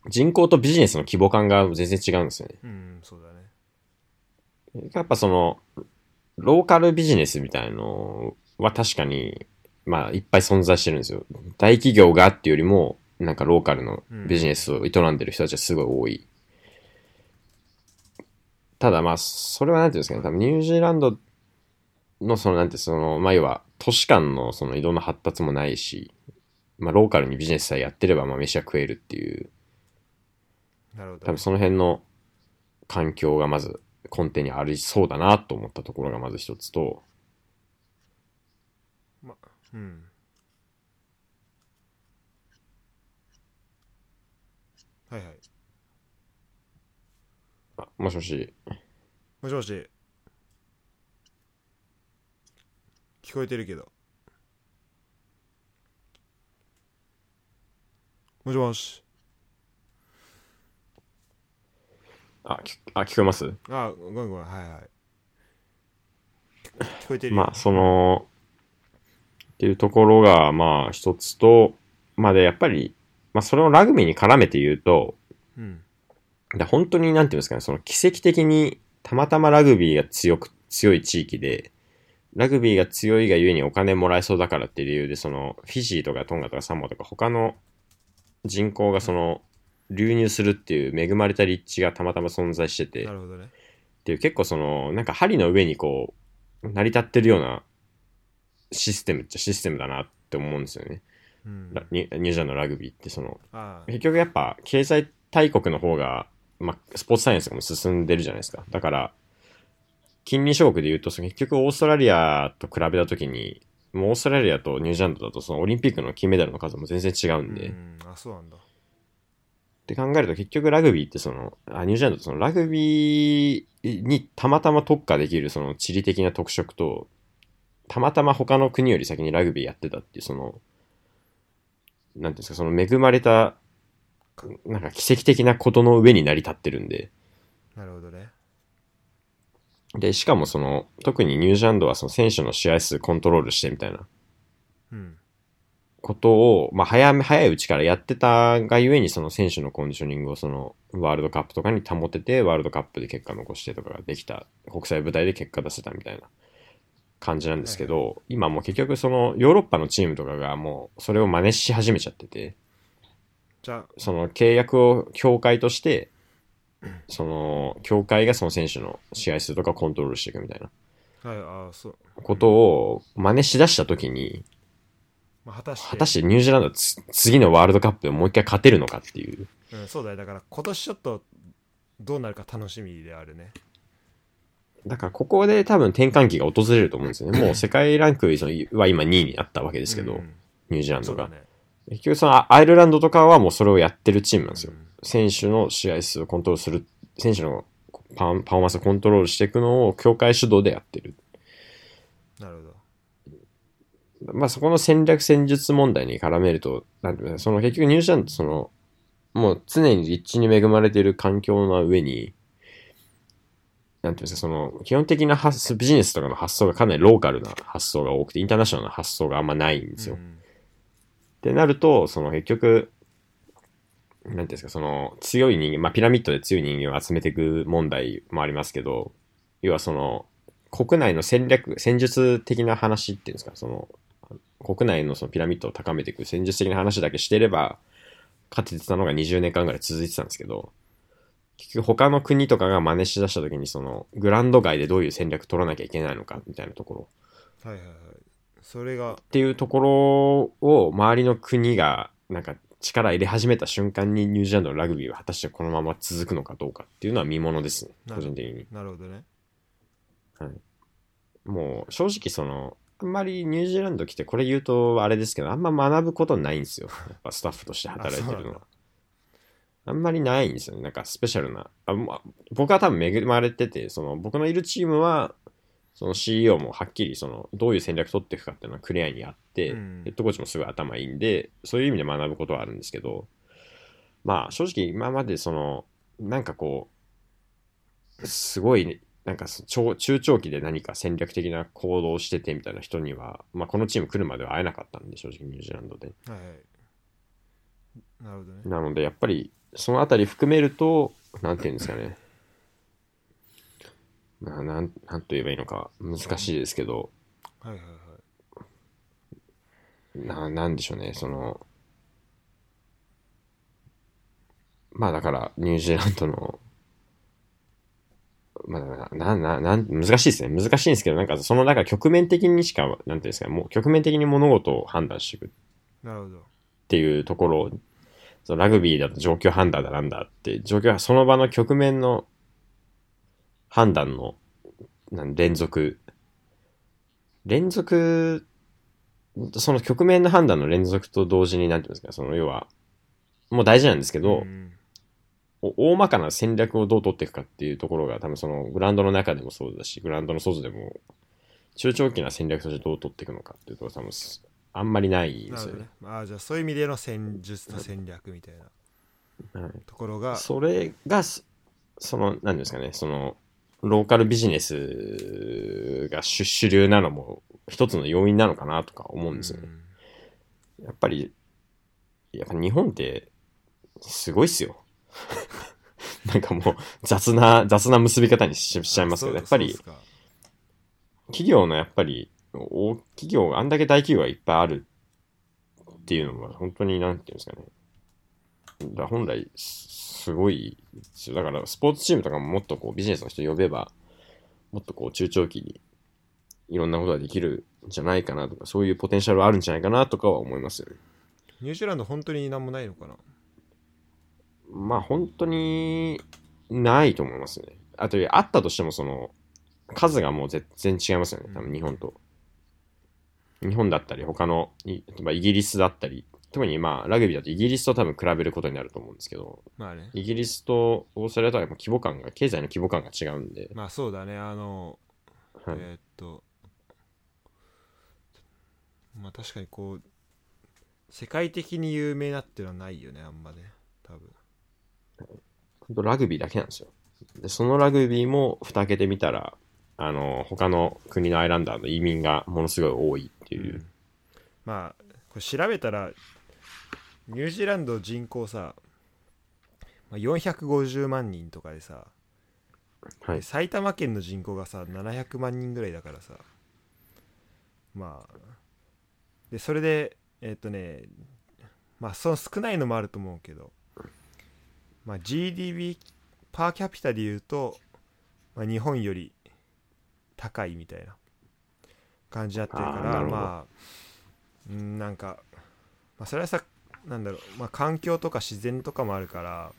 [SPEAKER 1] 人口とビジネスの規模感が全然違うんですよね。
[SPEAKER 2] うんそうだね
[SPEAKER 1] やっぱその、ローカルビジネスみたいのは確かに、まあ、いっぱい存在してるんですよ。大企業がっていうよりも、なんかローカルのビジネスを営んでる人たちはすごい多い。ただまあ、それはなんていうんですかね、多分ニュージーランドのその、なんてその、まあ要は、都市間のその移動の発達もないし、まあローカルにビジネスさえやってれば、まあ飯は食えるっていう、
[SPEAKER 2] なるほど。
[SPEAKER 1] 多分その辺の環境がまず根底にありそうだなと思ったところがまず一つと、
[SPEAKER 2] うん。はいはい
[SPEAKER 1] あもしもし、
[SPEAKER 2] もしもし。聞こえてるけど。もしもし。
[SPEAKER 1] あ、きあ聞こえます？
[SPEAKER 2] あごめんごめん。はいはい。聞こえてるよ。
[SPEAKER 1] まあ、その、っていうところが、まあ、一つと、まあで、やっぱり、まあ、それをラグビーに絡めて言うと、
[SPEAKER 2] うん
[SPEAKER 1] で本当になんていうんですかね、その奇跡的にたまたまラグビーが強く、強い地域で、ラグビーが強いがゆえにお金もらえそうだからっていう理由で、その、フィジーとかトンガとかサモアとか他の人口がその、流入するっていう恵まれた立地がたまたま存在してて、
[SPEAKER 2] なるほどね。
[SPEAKER 1] っていう結構その、なんか針の上にこう、成り立ってるようなシステムっちゃシステムだなって思うんですよね。
[SPEAKER 2] うん。
[SPEAKER 1] ラニュージーランドのラグビーってその、結局やっぱ経済大国の方が、まあ、スポーツサイエンスがもう進んでるじゃないですか。だから、近隣諸国で言うと、その結局オーストラリアと比べたときに、もうオーストラリアとニュージーランドだとそのオリンピックの金メダルの数も全然違うんで、っ
[SPEAKER 2] うんあそうなんだ
[SPEAKER 1] て考えると結局ラグビーってその、あニュージーランドってそのラグビーにたまたま特化できるその地理的な特色と、たまたま他の国より先にラグビーやってたっていうその、なんていうんですか、その恵まれた、なんか奇跡的なことの上に成り立ってるんで、
[SPEAKER 2] なるほどね。
[SPEAKER 1] で、しかもその、特にニュージーランドはその選手の試合数コントロールしてみたいな。
[SPEAKER 2] うん。
[SPEAKER 1] ことを、まあ早め、早いうちからやってたがゆえにその選手のコンディショニングをそのワールドカップとかに保てて、ワールドカップで結果残してとかができた、国際舞台で結果出せたみたいな感じなんですけど、今もう結局そのヨーロッパのチームとかがもうそれを真似し始めちゃってて、
[SPEAKER 2] じゃあ。
[SPEAKER 1] その契約を協会として、その協会がその選手の試合数とかをコントロールしていくみたいな。
[SPEAKER 2] はいああそう、
[SPEAKER 1] ことを真似しだしたときに、
[SPEAKER 2] まあ、果たして。
[SPEAKER 1] 果たしてニュージーランド次のワールドカップでもう一回勝てるのかっていう。
[SPEAKER 2] うん、そうだよ。だから今年ちょっとどうなるか楽しみであるね。
[SPEAKER 1] だからここで多分転換期が訪れると思うんですよね。もう世界ランクは今2位になったわけですけど、
[SPEAKER 2] うん。
[SPEAKER 1] ニュージーランドが。
[SPEAKER 2] そうだね
[SPEAKER 1] 結局そのアイルランドとかはもうそれをやってるチームなんですよ。
[SPEAKER 2] うん
[SPEAKER 1] 選手の試合数をコントロールする、選手のパフォーマンスをコントロールしていくのを協会主導でやってる。
[SPEAKER 2] なるほど
[SPEAKER 1] まあそこの戦略戦術問題に絡めると、なんていうのその結局ニュージーランドその、もう常に立地に恵まれている環境の上に、なんていうんですか、その、基本的な発ビジネスとかの発想がかなりローカルな発想が多くて、インターナショナルな発想があんまないんですよ。
[SPEAKER 2] うん
[SPEAKER 1] ってなると、その結局、なんていうんですか、その強い人間、まあピラミッドで強い人間を集めていく問題もありますけど、要はその、国内の戦略、戦術的な話っていうんですか、その、国内のそのピラミッドを高めていく戦術的な話だけしてれば、勝ててたのが20年間ぐらい続いてたんですけど、結局他の国とかが真似しだした時にその、グランド外でどういう戦略取らなきゃいけないのかみたいなところ。
[SPEAKER 2] はいはいはいそれが
[SPEAKER 1] っていうところを周りの国がなんか力入れ始めた瞬間にニュージーランドのラグビーは果たしてこのまま続くのかどうかっていうのは見ものですね個人的に。
[SPEAKER 2] なるほどね。
[SPEAKER 1] もう正直そのあんまりニュージーランド来てこれ言うとあれですけどあんま学ぶことないんですよ。やっぱスタッフとして働いてるのは。あんまりないんですよ。ね。なんかスペシャルな。あまあ、僕は多分恵まれてて、その僕のいるチームは、その CEO もはっきりそのどういう戦略取っていくかっていうのはクリアにあって、
[SPEAKER 2] うん
[SPEAKER 1] ヘッドコーチもすごい頭いいんで、そういう意味で学ぶことはあるんですけど、まあ正直今までその、なんかこう、すごい、ね、なんか長中長期で何か戦略的な行動をしててみたいな人には、まあこのチーム来るまでは会えなかったんで、正直ニュージーランドで。
[SPEAKER 2] はいはいなるほどね
[SPEAKER 1] なので、やっぱり、そのあたり含めると、なんていうんですかね。まあ、なん、なんと言えばいいのか、難しいですけど、
[SPEAKER 2] はいはいはい。
[SPEAKER 1] な、なんでしょうね、その、まあだから、ニュージーランドの、まあ、な、な、なん、難しいですね。難しいんですけど、なんか、その、なんか局面的にしか、なんていうんですか、もう局面的に物事を判断していく。
[SPEAKER 2] なるほど。
[SPEAKER 1] っていうところ、そのラグビーだと状況判断だなんだって、状況はその場の局面の判断のなん連続、連続、その局面の判断の連続と同時に、なんていうんですか、その要は、もう大事なんですけど、大まかな戦略をどう取っていくかっていうところが多分そのグラウンドの中でもそうだし、グラウンドの外でも、中長期な戦略としてどう取っていくのかっていうところ多分すあんまりないんですよね。
[SPEAKER 2] ね。ああじゃあそういう意味での戦術と戦略みたいな
[SPEAKER 1] はい。
[SPEAKER 2] ところが
[SPEAKER 1] それが、そその、なんですかね、その、ローカルビジネスが主主流なのも一つの要因なのかなとか思うんですよね。やっぱり、やっぱ日本って、すごいっすよ。なんかもう、雑な、雑な結び方にししちゃいますけど、やっぱり、企業のやっぱり、大企業、あんだけ大企業がいっぱいあるっていうのは、本当になんていうんですかね。だ本来、すごいですよ。だから、スポーツチームとかももっとこう、ビジネスの人呼べば、もっとこう、中長期に、いろんなことができるんじゃないかなとか、そういうポテンシャルはあるんじゃないかなとかは思いますよね。
[SPEAKER 2] ニュージーランド本当に何もないのかな
[SPEAKER 1] まあ、本当に、ないと思いますね。あと、あったとしても、その、数がもう全然違いますよね。多分日本と。日本だったり、他の、例えばイギリスだったり、特にまあ、ラグビーだとイギリスと多分比べることになると思うんですけど、
[SPEAKER 2] まあね。
[SPEAKER 1] イギリスとオーストラリアとはやっぱ規模感が、経済の規模感が違うんで、
[SPEAKER 2] まあそうだね。あの
[SPEAKER 1] はい。
[SPEAKER 2] えーっとまあ確かにこう世界的に有名なっていうのはないよねあんまね。多分。
[SPEAKER 1] 本当ラグビーだけなんですよ。で、そのラグビーも蓋開けてみたら、あの、他の国のアイランダーの移民がものすごい多いっていう。
[SPEAKER 2] まあこれ調べたらニュージーランド人口さ、まあ、450万人とかでさ、
[SPEAKER 1] はい
[SPEAKER 2] で。埼玉県の人口がさ700万人ぐらいだからさまあでそれでえっとねまあその少ないのもあると思うけど、まあ、GDP パーキャピタで言うと、まあ、日本より高いみたいな感じになってるからまあうんなんか、まあ、それはさなんだろう、まあ、環境とか自然とかもあるから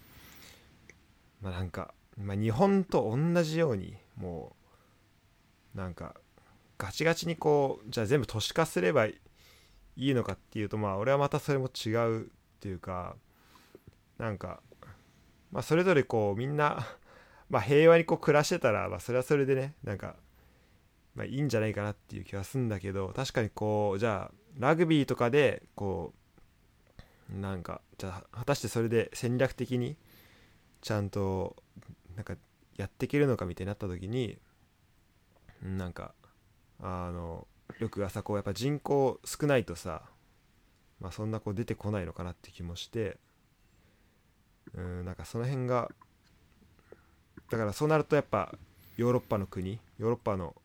[SPEAKER 2] まあなんか、まあ、日本と同じようにもうなんかガチガチにこうじゃあ全部都市化すればいいのかっていうとまあ俺はまたそれも違うっていうかなんかまあそれぞれこうみんなまあ平和にこう暮らしてたらまあそれはそれでねなんかまあいいんじゃないかなっていう気はするんだけど確かにこうじゃあラグビーとかでこうなんかじゃあ果たしてそれで戦略的にちゃんとなんかやっていけるのかみたいになった時になんかあのよく朝こうやっぱ人口少ないとさまあそんなこう出てこないのかなって気もしてうんなんかその辺がだからそうなるとやっぱヨーロッパの国ヨーロッパの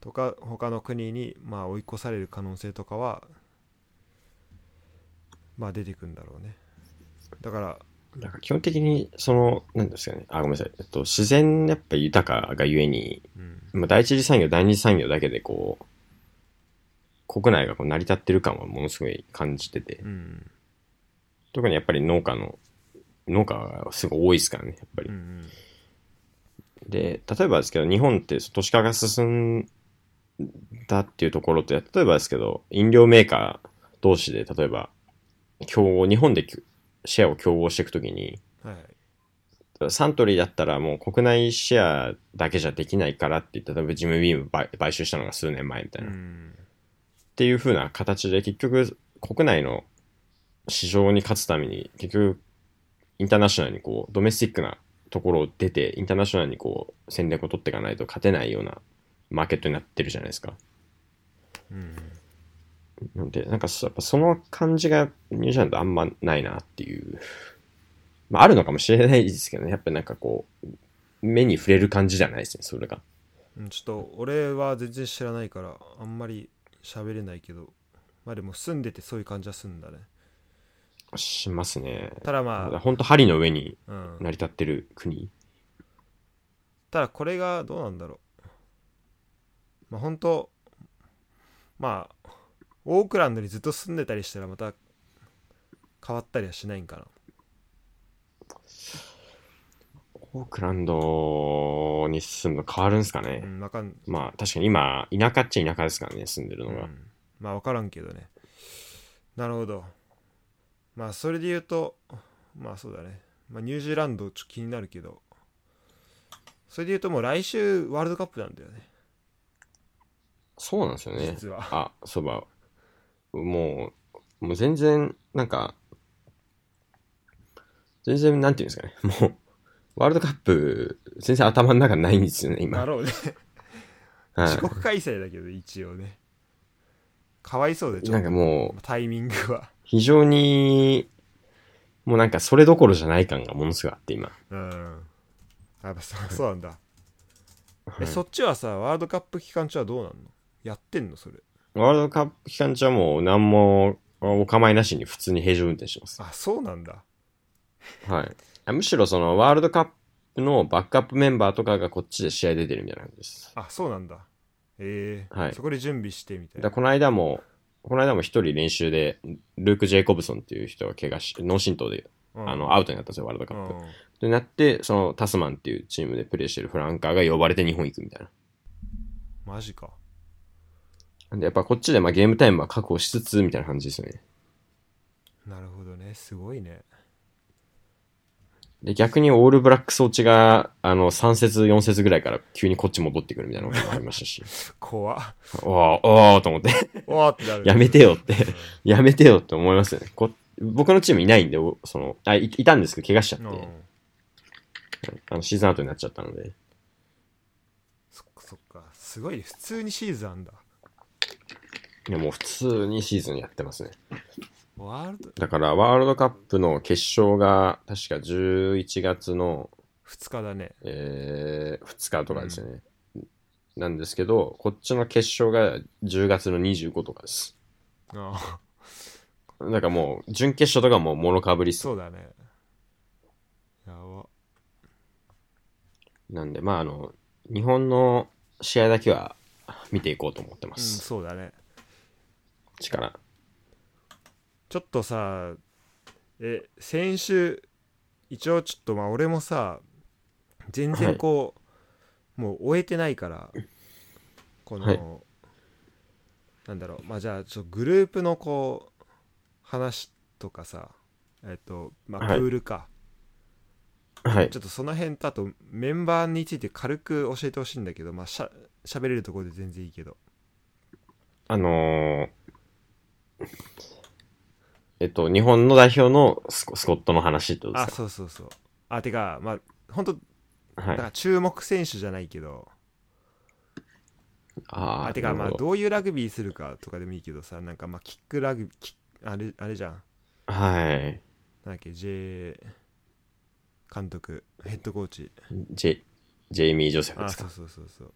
[SPEAKER 2] とか他の国にまあ追い越される可能性とかはまあ出てくんだろうねだから
[SPEAKER 1] なんか基本的に、その、なんですかね。あ、ごめんなさい。えっと、自然やっぱ豊かがゆえに、
[SPEAKER 2] うん
[SPEAKER 1] まあ、第一次産業、第二次産業だけでこう、国内がこう成り立ってる感はものすごい感じてて、
[SPEAKER 2] うん
[SPEAKER 1] 特にやっぱり農家の、農家がすごい多いですからね、やっぱり
[SPEAKER 2] うんう。ん
[SPEAKER 1] で、例えばですけど、日本って都市化が進んだっていうところって、例えばですけど、飲料メーカー同士で、例えば、競合、日本でシェアを競合していくときに、
[SPEAKER 2] はい
[SPEAKER 1] サントリーだったらもう国内シェアだけじゃできないからって言って、例えばジムビーム買買収したのが数年前みたいな。っ
[SPEAKER 2] うん
[SPEAKER 1] ていう風な形で結局国内の市場に勝つために結局インターナショナルにこうドメスティックなところを出てインターナショナルにこう戦略を取っていかないと勝てないようなマーケットになってるじゃないですか。
[SPEAKER 2] うん
[SPEAKER 1] なので、なんかそやっぱその感じがニュージーランドあんまないなっていう。まああるのかもしれないですけどね。やっぱりなんかこう、目に触れる感じじゃないですね、それが。
[SPEAKER 2] うんちょっと俺は全然知らないからあんまり喋れないけどまあでも住んでてそういう感じはするんだね
[SPEAKER 1] しますね。
[SPEAKER 2] ただまあ、
[SPEAKER 1] 本当針の上に
[SPEAKER 2] うん、
[SPEAKER 1] 成り立ってる国。
[SPEAKER 2] ただこれがどうなんだろうまあ本当まあオークランドにずっと住んでたりしたらまた変わったりはしないんかな？
[SPEAKER 1] オークランドに住むの変わるんすかね。
[SPEAKER 2] うんわかん
[SPEAKER 1] まあ確かに今、田舎っちゃ田舎ですからね、住んでるのが。
[SPEAKER 2] うんまあ分からんけどねなるほどまあそれで言うとまあそうだね、まあ、ニュージーランドちょっと気になるけどそれで言うともう来週ワールドカップなんだよね
[SPEAKER 1] そうなんですよね。
[SPEAKER 2] 実は
[SPEAKER 1] あ、そうば。もう、もう全然、なんか、全然、なんていうんですかね。もう、ワールドカップ、全然頭の中にないんですよね、
[SPEAKER 2] だ
[SPEAKER 1] 今。
[SPEAKER 2] ろうね。
[SPEAKER 1] はい。
[SPEAKER 2] 自国開催だけど一応ね。かわいそうでちょ
[SPEAKER 1] なん
[SPEAKER 2] っと
[SPEAKER 1] かもう、
[SPEAKER 2] タイミングは。
[SPEAKER 1] 非常に、もうなんかそれどころじゃない感がものすごいあって、今。
[SPEAKER 2] うん。やっぱそうそうなんだ。
[SPEAKER 1] はい。
[SPEAKER 2] えそっちはさワールドカップ期間中はどうなんの？やってんのそれ
[SPEAKER 1] ワールドカップ期間中はもう何もお構いなしに普通に平常運転してます。
[SPEAKER 2] あそうなんだ
[SPEAKER 1] はい。あむしろそのワールドカップのバックアップメンバーとかがこっちで試合出てるみたいな感じです。
[SPEAKER 2] あそうなんだええ
[SPEAKER 1] はい
[SPEAKER 2] そこで準備してみたいな
[SPEAKER 1] だこの間も、この間も一人練習で、ルーク・ジェイコブソンっていう人が怪我し、脳震盪で、
[SPEAKER 2] うん
[SPEAKER 1] あの、アウトになったんですよ、ワールドカップ。
[SPEAKER 2] うん
[SPEAKER 1] で、なって、そのタスマンっていうチームでプレーしてるフランカーが呼ばれて日本行くみたいな。
[SPEAKER 2] マジか
[SPEAKER 1] なんで、やっぱこっちでまあゲームタイムは確保しつつ、みたいな感じですよね。
[SPEAKER 2] なるほどね。すごいね。
[SPEAKER 1] で、逆にオールブラックス落ちが、あの、3節、4節ぐらいから急にこっち戻ってくるみたいなこともありましたし、
[SPEAKER 2] 怖っ。
[SPEAKER 1] おー、おーと思って、
[SPEAKER 2] おーってなる。
[SPEAKER 1] やめてよって。
[SPEAKER 2] うん。
[SPEAKER 1] やめてよって思いますよね。こ僕のチームいないんで、おその、あい、いたんですけど、怪我しちゃって、
[SPEAKER 2] うん。
[SPEAKER 1] あのシーズンアウトになっちゃったので、
[SPEAKER 2] そっかそっか。すごいね。普通にシーズンあんだ
[SPEAKER 1] いやもう普通にシーズンやってますね。
[SPEAKER 2] ワールド
[SPEAKER 1] だから、ワールドカップの決勝が、確か11月の、
[SPEAKER 2] 2日だね
[SPEAKER 1] えー、2日とかですよね。なんですけど、こっちの決勝が10月の25とかです。
[SPEAKER 2] ああ
[SPEAKER 1] だからもう、準決勝とかもう物かぶりっす
[SPEAKER 2] そうだねやば
[SPEAKER 1] なんで、まああの、日本の試合だけは見ていこうと思ってま
[SPEAKER 2] うん
[SPEAKER 1] す。
[SPEAKER 2] そうだね
[SPEAKER 1] 力。
[SPEAKER 2] ちょっとさえ先週一応ちょっとまあ俺もさ全然こう、もう終えてないからこの、
[SPEAKER 1] はい。
[SPEAKER 2] なんだろう。まあじゃあちょっとグループのこう話とかさえっとまあプ
[SPEAKER 1] はい。
[SPEAKER 2] ールか、
[SPEAKER 1] はい。
[SPEAKER 2] ち。ょっとその辺とあとメンバーについて軽く教えてほしいんだけどまあしゃ喋れるところで全然いいけど。
[SPEAKER 1] あのー えっと、日本の代表のスコスコットの話ってこと
[SPEAKER 2] あ
[SPEAKER 1] です
[SPEAKER 2] そうそうそう。あてかまあ本当
[SPEAKER 1] か
[SPEAKER 2] だ
[SPEAKER 1] はい。
[SPEAKER 2] から注目選手じゃないけど、
[SPEAKER 1] あ
[SPEAKER 2] あてかまあ
[SPEAKER 1] なるほど。
[SPEAKER 2] どういうラグビーするかとかでもいいけどさなんかまあキックラグビーキッあれあれじゃん。
[SPEAKER 1] はい。
[SPEAKER 2] なんだっけ J 監督ヘッドコーチ。
[SPEAKER 1] ジェジェイミー・ジョセフですか？
[SPEAKER 2] あそう。そうそうそう。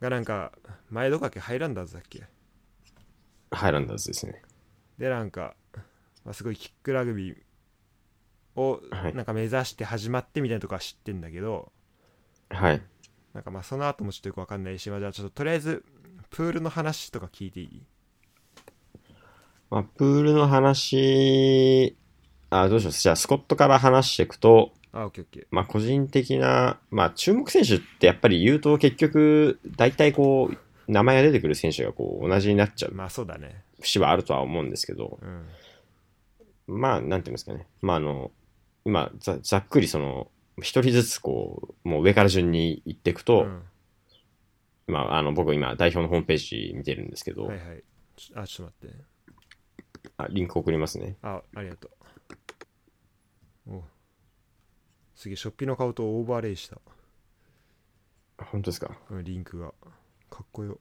[SPEAKER 2] がなんか前どこだっけ？ハイランダーズだっけ？
[SPEAKER 1] ハイランダーズですね。
[SPEAKER 2] でなんか、まあ、すごいキックラグビーを
[SPEAKER 1] はい
[SPEAKER 2] なんか目指して始まってみたいなとこは知ってんだけど、
[SPEAKER 1] はい。
[SPEAKER 2] なんかまあその後もちょっとよくわかんないし、まあ、じゃあちょっととりあえずプールの話とか聞いていい？
[SPEAKER 1] まあ、プールの話、あ、どうしますじゃあ、スコットから話していくと、
[SPEAKER 2] あオッケーオッケー
[SPEAKER 1] まあ、個人的な、まあ、注目選手ってやっぱり言うと結局、大体こう、名前が出てくる選手がこう、同じになっちゃう
[SPEAKER 2] まあそうだね。
[SPEAKER 1] 節はあるとは思うんですけど、
[SPEAKER 2] うん。
[SPEAKER 1] まあ、なんていうんですかね。まあ、あの、今ざ、ざっくりその、一人ずつこう、もう上から順に行っていくと、
[SPEAKER 2] うん。
[SPEAKER 1] まあ、あの、僕今、代表のホームページ見てるんですけど、
[SPEAKER 2] はいはい。ちょあちょっと待って。
[SPEAKER 1] あリンク送りますね。
[SPEAKER 2] あありがとう。おすげえショッピの顔とオーバーレイした、
[SPEAKER 1] あ本当ですか？
[SPEAKER 2] うん、リンクがかっこよ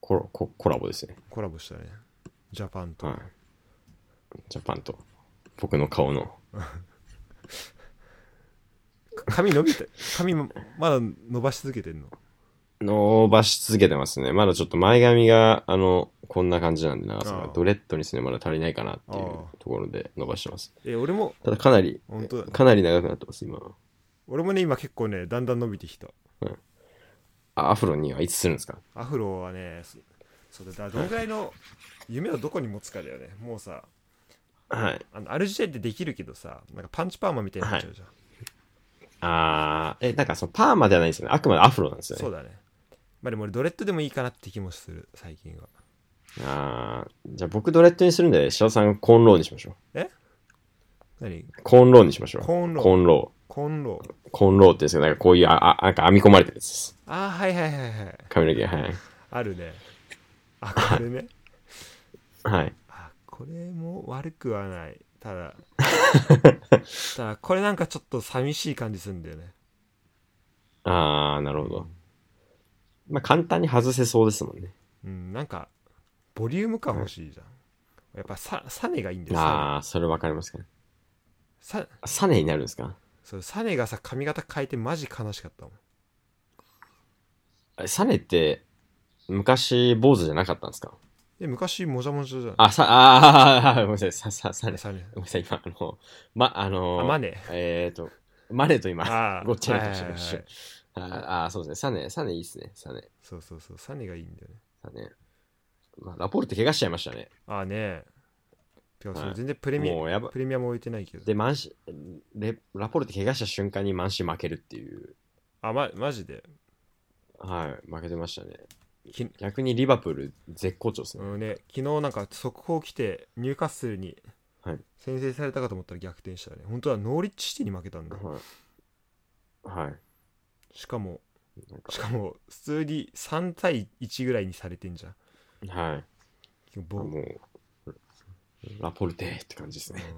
[SPEAKER 1] コラココラボですね。
[SPEAKER 2] コラボしたねジャパンと、
[SPEAKER 1] はい。ジャパンと、僕の顔の。
[SPEAKER 2] 髪伸びた髪もまだ伸ばし続けてんの？
[SPEAKER 1] 伸ばし続けてますね。まだちょっと前髪が、あの、こんな感じなんで長さがドレッドにするにはまだ足りないかなっていうところで伸ばしてます。
[SPEAKER 2] え俺も
[SPEAKER 1] ただかなり、
[SPEAKER 2] 本当だ
[SPEAKER 1] かなり長くなってます、今。
[SPEAKER 2] 俺もね今結構ねだんだん伸びてきた
[SPEAKER 1] あアフロにはいつするんですか？
[SPEAKER 2] アフロはねそそうだどのぐらいの夢をどこに持つかだよね。もうさ
[SPEAKER 1] はい。
[SPEAKER 2] あのある時点でできるけどさなんかパンチパーマみたいになっちゃうじゃん、
[SPEAKER 1] あー、え、なんかそのパーマではないんですよね。あくまでアフロなんですよね。
[SPEAKER 2] そうだね。まあでも俺ドレッドでもいいかなって気もする最近は。
[SPEAKER 1] あー、じゃあ僕ドレッドにするんで、塩さんコーンローにしましょ
[SPEAKER 2] 何？
[SPEAKER 1] う。コーンローにしましょう。
[SPEAKER 2] コーンロー
[SPEAKER 1] コーンロ
[SPEAKER 2] コンロー
[SPEAKER 1] ー。コーンローってですけど、なんかこういう、あ、あなんか編み込まれてるやつです。
[SPEAKER 2] ああはいはいはいはい
[SPEAKER 1] 髪の毛、はい。
[SPEAKER 2] あるねあこれね
[SPEAKER 1] はい。
[SPEAKER 2] あこれも悪くはないただ ただこれなんかちょっと寂しい感じするんだよね
[SPEAKER 1] あー、なるほど。まあ簡単に外せそうですもんね。
[SPEAKER 2] うんなんかボリューム感欲しいじゃん、やっぱさサネがいいんだよサネ
[SPEAKER 1] あー、それわかりますか
[SPEAKER 2] さ
[SPEAKER 1] サネになるんですか？
[SPEAKER 2] そうサネがさ髪型変えてマジ悲しかったもん。
[SPEAKER 1] あれサネって、昔、坊主じゃなかったんですか？
[SPEAKER 2] え昔もじゃもじゃじゃん
[SPEAKER 1] あ、さ、あー、ごめんなさい、さ、さ、サネ。
[SPEAKER 2] サネ
[SPEAKER 1] ごめんなさい、今、あの、ま、あの
[SPEAKER 2] あマネ。
[SPEAKER 1] えっ、ー、と、マネと今、ごっちゃになって
[SPEAKER 2] はいはいはい
[SPEAKER 1] ました。ああー、そうですね。サネ、サネいいっすね。サネ、
[SPEAKER 2] そうそうそう。サネがいいんだよね。
[SPEAKER 1] サネ。まあ、ラポルト怪我しちゃいましたね。
[SPEAKER 2] ああねてかそ
[SPEAKER 1] はい
[SPEAKER 2] れ全然プレミア、
[SPEAKER 1] もうやば
[SPEAKER 2] プレミアも追えてないけど
[SPEAKER 1] で、マンシー、ラポルト怪我した瞬間にマンシー負けるっていう、
[SPEAKER 2] あまマジで？
[SPEAKER 1] はい、負けてましたね。
[SPEAKER 2] き
[SPEAKER 1] 逆にリバプール絶好調ですね。
[SPEAKER 2] うんね昨日なんか速報来てニューカッスルに
[SPEAKER 1] はい
[SPEAKER 2] 先制されたかと思ったら逆転したね本当はノーリッチシティに負けたんだ
[SPEAKER 1] はい。はい。
[SPEAKER 2] しかも
[SPEAKER 1] なんか
[SPEAKER 2] しかも普通に3対1ぐらいにされてんじゃん
[SPEAKER 1] はい。
[SPEAKER 2] ぼ
[SPEAKER 1] もう、ラポルテって感じですね。
[SPEAKER 2] うん。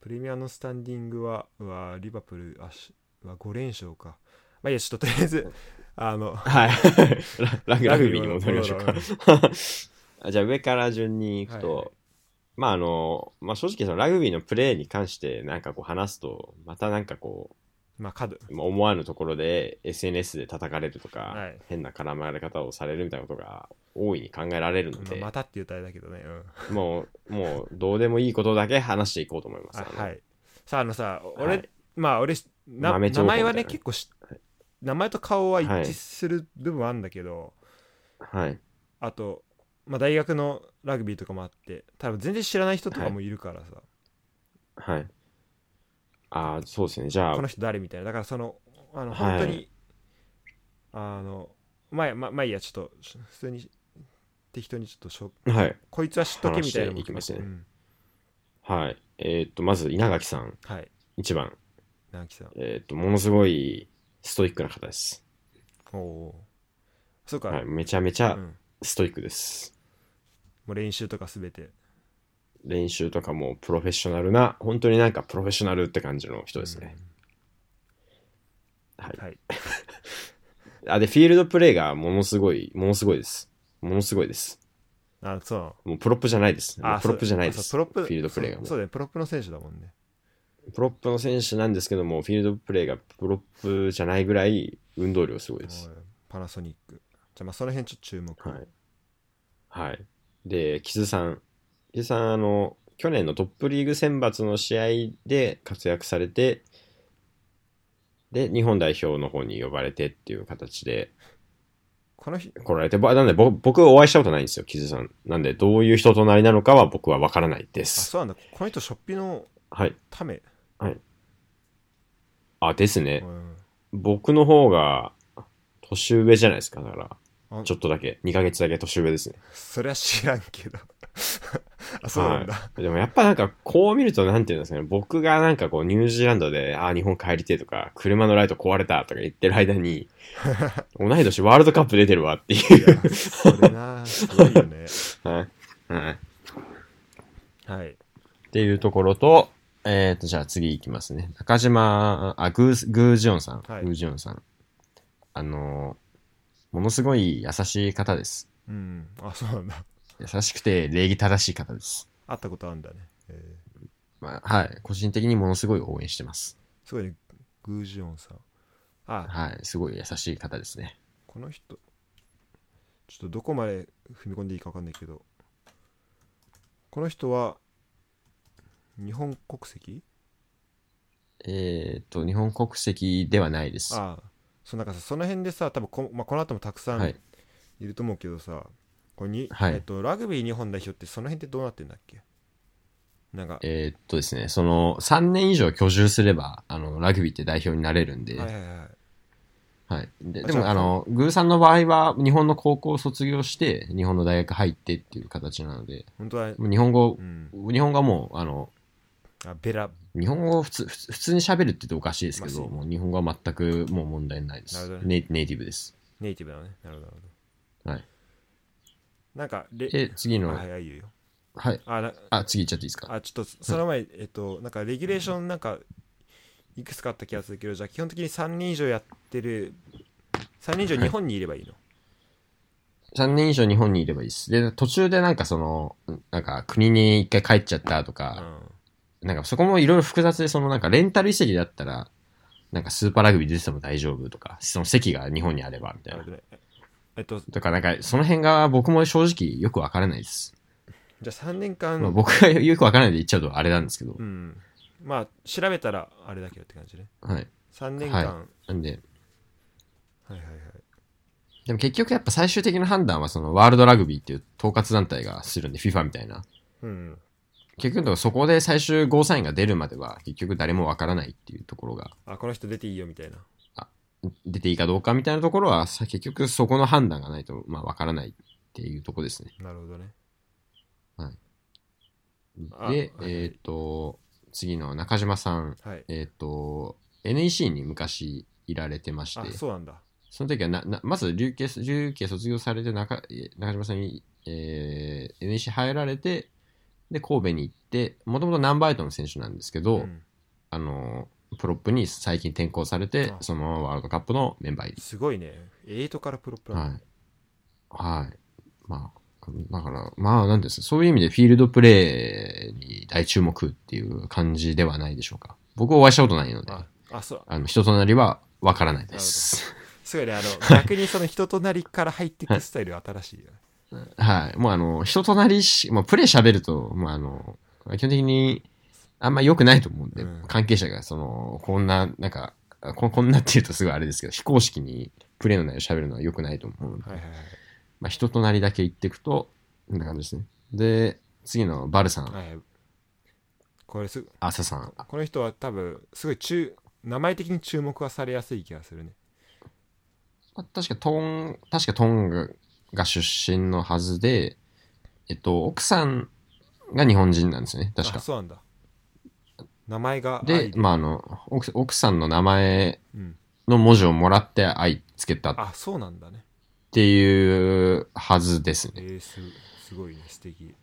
[SPEAKER 2] プレミアのスタンディングはうわリバプールあしうわ5連勝か。まあいいやちょっととりあえずあの
[SPEAKER 1] はい。ララグビーに戻りましょうか。じゃあ上から順に行くと、
[SPEAKER 2] はいはい。
[SPEAKER 1] まああの、まあ正直そのラグビーのプレーに関してなんかこう話すと、またなんかこ
[SPEAKER 2] まあ角
[SPEAKER 1] う、まあ思わぬところで SNS で叩かれるとか、
[SPEAKER 2] はい。
[SPEAKER 1] 変な絡まれ方をされるみたいなことが大いに考えられるの
[SPEAKER 2] まあ
[SPEAKER 1] で、
[SPEAKER 2] またって言うとあれだけどね、うん。
[SPEAKER 1] もう、もうどうでもいいことだけ話していこうと思います。
[SPEAKER 2] はい。さああのさ俺、
[SPEAKER 1] はい。
[SPEAKER 2] まあ俺名前はね結構し名前と顔は一
[SPEAKER 1] はい
[SPEAKER 2] 致する部分はあるんだけど、
[SPEAKER 1] はい。
[SPEAKER 2] あと、まあ、大学のラグビーとかもあって多分全然知らない人とかもいるからさ、
[SPEAKER 1] はい。ああ、そうですね。じゃあ
[SPEAKER 2] この、人誰みたいなだからそのあの
[SPEAKER 1] はい
[SPEAKER 2] 本当に、あのまあまあまあいいやちょっと普通に適当にちょっとしょ
[SPEAKER 1] はい。
[SPEAKER 2] こいつは知っとけみたいなのも
[SPEAKER 1] いきますね
[SPEAKER 2] うん
[SPEAKER 1] はい。えーっと、まず稲垣さん、
[SPEAKER 2] はい
[SPEAKER 1] 一番。
[SPEAKER 2] 直樹さん
[SPEAKER 1] えーっと、ものすごいストイックな方です。
[SPEAKER 2] おおーそうか、
[SPEAKER 1] はい。めちゃめちゃ
[SPEAKER 2] うん、
[SPEAKER 1] ストイックです。
[SPEAKER 2] もう練習とかすべて
[SPEAKER 1] 練習とかもプロフェッショナルな、本当になんかプロフェッショナルって感じの人ですね。はい。
[SPEAKER 2] はい
[SPEAKER 1] あ、で、フィールドプレイがものすごい、ものすごいです。ものすごいです。
[SPEAKER 2] あそう
[SPEAKER 1] もうプロップじゃないです。も
[SPEAKER 2] あ
[SPEAKER 1] うプロップじゃないです。
[SPEAKER 2] プロップ
[SPEAKER 1] フィールドプレイが
[SPEAKER 2] そうだねプロップの選手だもんね
[SPEAKER 1] プロップの選手なんですけども、フィールドプレイがプロップじゃないぐらい運動量すごいです。
[SPEAKER 2] パナソニックじゃあまあその辺ちょっと注目
[SPEAKER 1] はい。はい。で、キズさん。キズさん、あの、去年のトップリーグ選抜の試合で活躍されて、で、日本代表の方に呼ばれてっていう形で
[SPEAKER 2] この日
[SPEAKER 1] 来られて、ぼなんでぼ僕お会いしたことないんですよ、キズさん。なんで、どういう人となりなのかは僕は分からないで
[SPEAKER 2] あ
[SPEAKER 1] す。
[SPEAKER 2] そうなんだこの人ショッピの
[SPEAKER 1] はい。
[SPEAKER 2] ため、
[SPEAKER 1] あ、ですね
[SPEAKER 2] う。ん
[SPEAKER 1] 僕の方が年上じゃないですか、だから。
[SPEAKER 2] あ
[SPEAKER 1] ちょっとだけ、2ヶ月だけ年上ですね。
[SPEAKER 2] そりゃ知らんけど あそうなんだ、
[SPEAKER 1] でもやっぱなんかこう見るとなんていうんですかね、僕がなんかこうニュージーランドで、ああ、日本帰りてえとか、車のライト壊れたとか言ってる間に、同い年ワールドカップ出てるわってい。
[SPEAKER 2] いうやそれなすごいよね
[SPEAKER 1] はい。はい。
[SPEAKER 2] はい
[SPEAKER 1] っていうところと、えっ、と、じゃあ次行きますね。中島、あ、グー、グージョンさん。
[SPEAKER 2] はい
[SPEAKER 1] グージョンさん。あのーものすごい優しい方です。
[SPEAKER 2] うんあそうなんだ
[SPEAKER 1] 優しくて礼儀正しい方です。
[SPEAKER 2] 会ったことあるんだね、えー
[SPEAKER 1] まあ、はい。個人的にものすごい応援してます。
[SPEAKER 2] すごいねグージオンさんあ
[SPEAKER 1] はい。すごい優しい方ですね。
[SPEAKER 2] この人ちょっとどこまで踏み込んでいいか分かんないけどこの人は日本国籍？
[SPEAKER 1] えっ、と、日本国籍ではないです。
[SPEAKER 2] ああそうなんかさその辺でさ多分こ,、まあ、この後もたくさん
[SPEAKER 1] はい
[SPEAKER 2] いると思うけどさ、これに
[SPEAKER 1] はい。
[SPEAKER 2] えっと、ラグビー日本代表ってその辺ってどうなってんだっけ？なんか、
[SPEAKER 1] えーっとですね、その、3年以上居住すれば、あの、ラグビーって代表になれるんで、
[SPEAKER 2] はいはいはい。
[SPEAKER 1] はい。ででも、あの、グーさんの場合は、日本の高校を卒業して、日本の大学入ってっていう形なので、
[SPEAKER 2] 本当は、
[SPEAKER 1] 日本語
[SPEAKER 2] う、ん、
[SPEAKER 1] 日本語はもう、あの、
[SPEAKER 2] あベラ。
[SPEAKER 1] 日本語を普通、普通に喋るって言っておかしいですけど、もう日本語は全くもう問題ないです。ネイネイティブです。
[SPEAKER 2] ネイティブなのねなるほど。
[SPEAKER 1] はい。
[SPEAKER 2] なんかレ
[SPEAKER 1] で、次の、
[SPEAKER 2] あは
[SPEAKER 1] はいい、
[SPEAKER 2] はい。いいよ
[SPEAKER 1] あ、
[SPEAKER 2] あな
[SPEAKER 1] 次行っちゃっていいですか？
[SPEAKER 2] あちょっとその前、えっとなんかレギュレーションなんかいくつかあった気がするけどじゃあ基本的に3人以上やってる3人以上日本にいればいいの、
[SPEAKER 1] 3年以上日本にいればいいです。で、途中でなんかその、なんか国に一回帰っちゃったとか、なんかそこもいろいろ複雑で、そのなんかレンタル移籍だったら、なんかスーパーラグビー出てても大丈夫とか、その席が日本にあればみたいな
[SPEAKER 2] えっと
[SPEAKER 1] だからなんかその辺が僕も正直よくわからないです。
[SPEAKER 2] じゃあ3年間、
[SPEAKER 1] まあ、僕がよくわからないで言っちゃうとあれなんですけど。
[SPEAKER 2] う。ん。まあ調べたらあれだけどって感じね。
[SPEAKER 1] はい。
[SPEAKER 2] 3年間、
[SPEAKER 1] はなんで、
[SPEAKER 2] はい、はいはい。
[SPEAKER 1] でも結局やっぱ最終的な判断はそのワールドラグビーっていう統括団体がするんで、FIFA みたいな。
[SPEAKER 2] うん。
[SPEAKER 1] 結局そこで最終ゴーサインが出るまでは結局誰もわからないっていうところが。
[SPEAKER 2] あこの人出ていいよみたいな
[SPEAKER 1] 出ていいかどうかみたいなところはさ結局そこの判断がないとまあわからないっていうところですね。
[SPEAKER 2] なるほどね。あ
[SPEAKER 1] で、
[SPEAKER 2] はい。
[SPEAKER 1] えっ、と、次の中島さん、
[SPEAKER 2] はい。
[SPEAKER 1] えっ、と、NEC に昔いられてまし
[SPEAKER 2] あ
[SPEAKER 1] て、
[SPEAKER 2] そうなんだ。
[SPEAKER 1] その時はな、なまず留系、留系卒業されて中、え中島さんに、えー NEC 入られて、で、神戸に行って、もともとナンバーエイトの選手なんですけど、
[SPEAKER 2] うん。
[SPEAKER 1] あの、プロップに最近転向されて
[SPEAKER 2] あ、
[SPEAKER 1] そのままワールドカップのメンバー入り。
[SPEAKER 2] すごいね8からプロプラン、
[SPEAKER 1] はい。はい。まあ、だから、まあ、なんですそういう意味でフィールドプレーに大注目っていう感じではないでしょうか。僕お会いしたことないので、
[SPEAKER 2] ああそう
[SPEAKER 1] あの、人となりはわからないです。
[SPEAKER 2] すごいねあの逆にその人となりから入っていくスタイル新しいよね
[SPEAKER 1] はい。もうあの、人となりし、もうプレイ喋ると、もうあの、基本的にあんま良くないと思うんで、
[SPEAKER 2] うん
[SPEAKER 1] 関係者がその、こんな、なんか、ここんなって言うとすごいあれですけど、非公式にプレイの内容喋るのは良くないと思うので、
[SPEAKER 2] はいはいはい
[SPEAKER 1] まあ、人となりだけ言っていくと、こんな感じですね。で、次のバルさん、
[SPEAKER 2] はいはいこれす
[SPEAKER 1] アサさん。
[SPEAKER 2] この人は多分すごい注名前的に注目はされやすい気がするね
[SPEAKER 1] まあ確かトン、確かトンガが出身のはずで、えっと、奥さんが日本人なんですよね、確か。
[SPEAKER 2] あそうなんだ名前が
[SPEAKER 1] で
[SPEAKER 2] 愛、
[SPEAKER 1] まあ、あの、奥奥さんの名前
[SPEAKER 2] うん、
[SPEAKER 1] の文字をもらって愛つけた。っ
[SPEAKER 2] あそうなんだね。
[SPEAKER 1] ていうはずですね。
[SPEAKER 2] えー、すすごいね。素敵。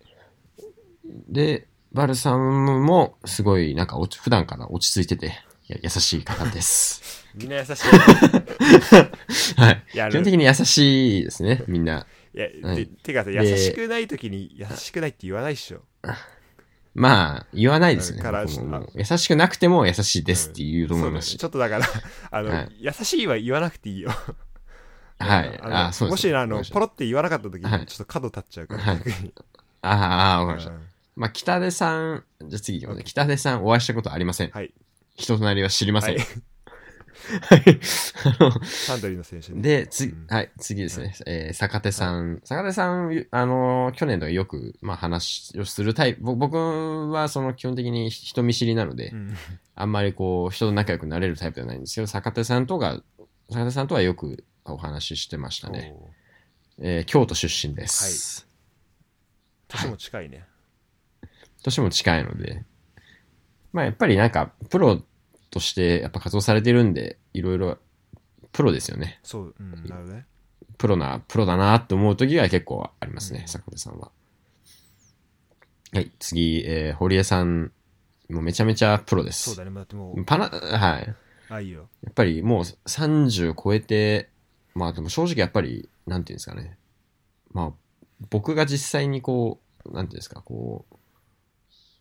[SPEAKER 1] で、バルさんもすごいなんか普段から落ち着いてて、優しい方です。
[SPEAKER 2] みんな優しい。
[SPEAKER 1] はい。基本的に優しいですね、みんな。
[SPEAKER 2] いや、
[SPEAKER 1] はい。
[SPEAKER 2] ててかさ
[SPEAKER 1] で
[SPEAKER 2] 優しくない時に優しくないって言わないっしょ
[SPEAKER 1] まあ、言わないですね。
[SPEAKER 2] うんから
[SPEAKER 1] 僕ももう優しくなくても優しいですって言うと思いますし。
[SPEAKER 2] ちょっとだから あの、
[SPEAKER 1] はい
[SPEAKER 2] 優しいは言わなくていいよ
[SPEAKER 1] はい。
[SPEAKER 2] あの
[SPEAKER 1] あ、そうです。
[SPEAKER 2] もしあのポロって言わなかった時に
[SPEAKER 1] はい
[SPEAKER 2] ちょっと角立っちゃうから、
[SPEAKER 1] はい
[SPEAKER 2] 逆に
[SPEAKER 1] ああ、あわかりました。
[SPEAKER 2] うん
[SPEAKER 1] まあ、北出さん、じゃあ次行きますね。北出さんお会いしたことありません。
[SPEAKER 2] はい
[SPEAKER 1] 人となりは知りません。
[SPEAKER 2] は
[SPEAKER 1] はいい。あの
[SPEAKER 2] サンドリーの選手ね
[SPEAKER 1] で、次、
[SPEAKER 2] うん
[SPEAKER 1] はい、次ですね。えー坂手さん。坂手さん、あのー去年とかよく、まあ、話をするタイプ。ぼ僕は、その、基本的に人見知りなので、
[SPEAKER 2] うん
[SPEAKER 1] あんまりこう、人と仲良くなれるタイプではないんですけど、坂手さんとが、坂手さんとはよくお話ししてましたね。えー京都出身です。
[SPEAKER 2] 年も近いね、
[SPEAKER 1] 年も近いので、まあやっぱりなんか、プロとしてやっぱ活動されてるんで、いろいろ、プロですよね。
[SPEAKER 2] そう、うん、なるね。
[SPEAKER 1] プロな、プロだなって思う時が結構ありますね、
[SPEAKER 2] うん
[SPEAKER 1] 坂手さんは。はい、次、えー、堀江さん、もうめちゃめちゃプロです。
[SPEAKER 2] そうだね。だってもう、
[SPEAKER 1] パナ、はい。
[SPEAKER 2] あ、いいよ。
[SPEAKER 1] やっぱりもう30超えて、まあでも正直やっぱり、なんていうんですかね。まあ、僕が実際にこう、なんていうんですか、こう、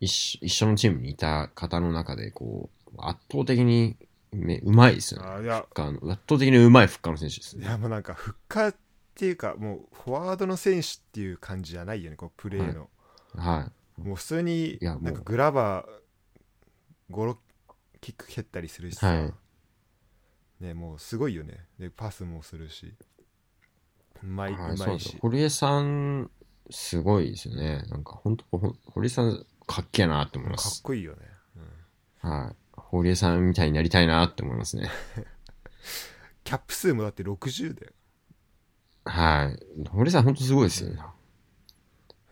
[SPEAKER 1] 一緒一緒のチームにいた方の中で、こう、圧倒的にめうまいですよね。
[SPEAKER 2] あいや、
[SPEAKER 1] フッカーの圧倒的にうまいフッカーの選手ですね。
[SPEAKER 2] いやもうなんか、復活っていうか、もう、フォワードの選手っていう感じじゃないよね、こう、プレーの。
[SPEAKER 1] は
[SPEAKER 2] もう普通に、
[SPEAKER 1] いやもう
[SPEAKER 2] なんかグラバー、5、6キック蹴ったりするしさ、
[SPEAKER 1] はい
[SPEAKER 2] ね、もうすごいよね。で、パスもするし、うまい、
[SPEAKER 1] い。はい、
[SPEAKER 2] うまいし
[SPEAKER 1] そうですよ。。堀江さん、すごいですよね。なんか本当、ほ堀江さん、かっけえなって思いま
[SPEAKER 2] かっ
[SPEAKER 1] す。
[SPEAKER 2] こいいよね。うん
[SPEAKER 1] はい。堀江さんみたいになりたいなって思いますね。
[SPEAKER 2] キャップ数もだって60だよ。
[SPEAKER 1] はい。堀江さん本当すごいですよね。
[SPEAKER 2] へ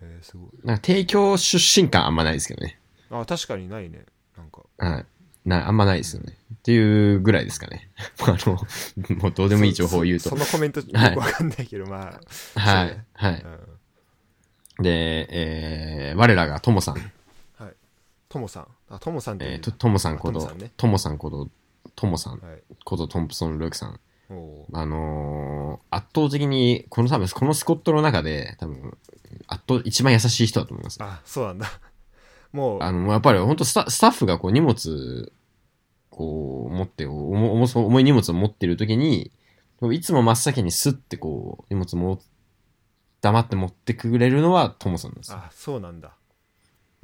[SPEAKER 2] えすごい。
[SPEAKER 1] なんか提供出身感あんまないですけどね。
[SPEAKER 2] あ、確かにないね。なんか。
[SPEAKER 1] はい。な、あんまないですよね。っていうぐらいですかね。あの、もうどうでもいい情報を言うと
[SPEAKER 2] そ。そのコメントよく
[SPEAKER 1] はい
[SPEAKER 2] わかんないけど、まあ、
[SPEAKER 1] はい
[SPEAKER 2] ね。
[SPEAKER 1] はい。
[SPEAKER 2] うん
[SPEAKER 1] で、えー、我らがともさん。
[SPEAKER 2] はい。ともさん。あ、ともさんっていう
[SPEAKER 1] えー、と、ともさんこと
[SPEAKER 2] あともさん
[SPEAKER 1] こと、ともさん
[SPEAKER 2] はい。
[SPEAKER 1] ことトンプソン・ルークさん。あのー、圧倒的に、この多分、このスコットの中で、多分、圧倒、一番優しい人だと思います。
[SPEAKER 2] あ、そうなんだ。もう、
[SPEAKER 1] あの、やっぱり本当スタスタッフがこう荷物、こう持って、重重い荷物を持ってる時に、いつも真っ先にスッてこう、荷物も黙って持ってくれるのはトモさんですよ。
[SPEAKER 2] あ、そうなんだ。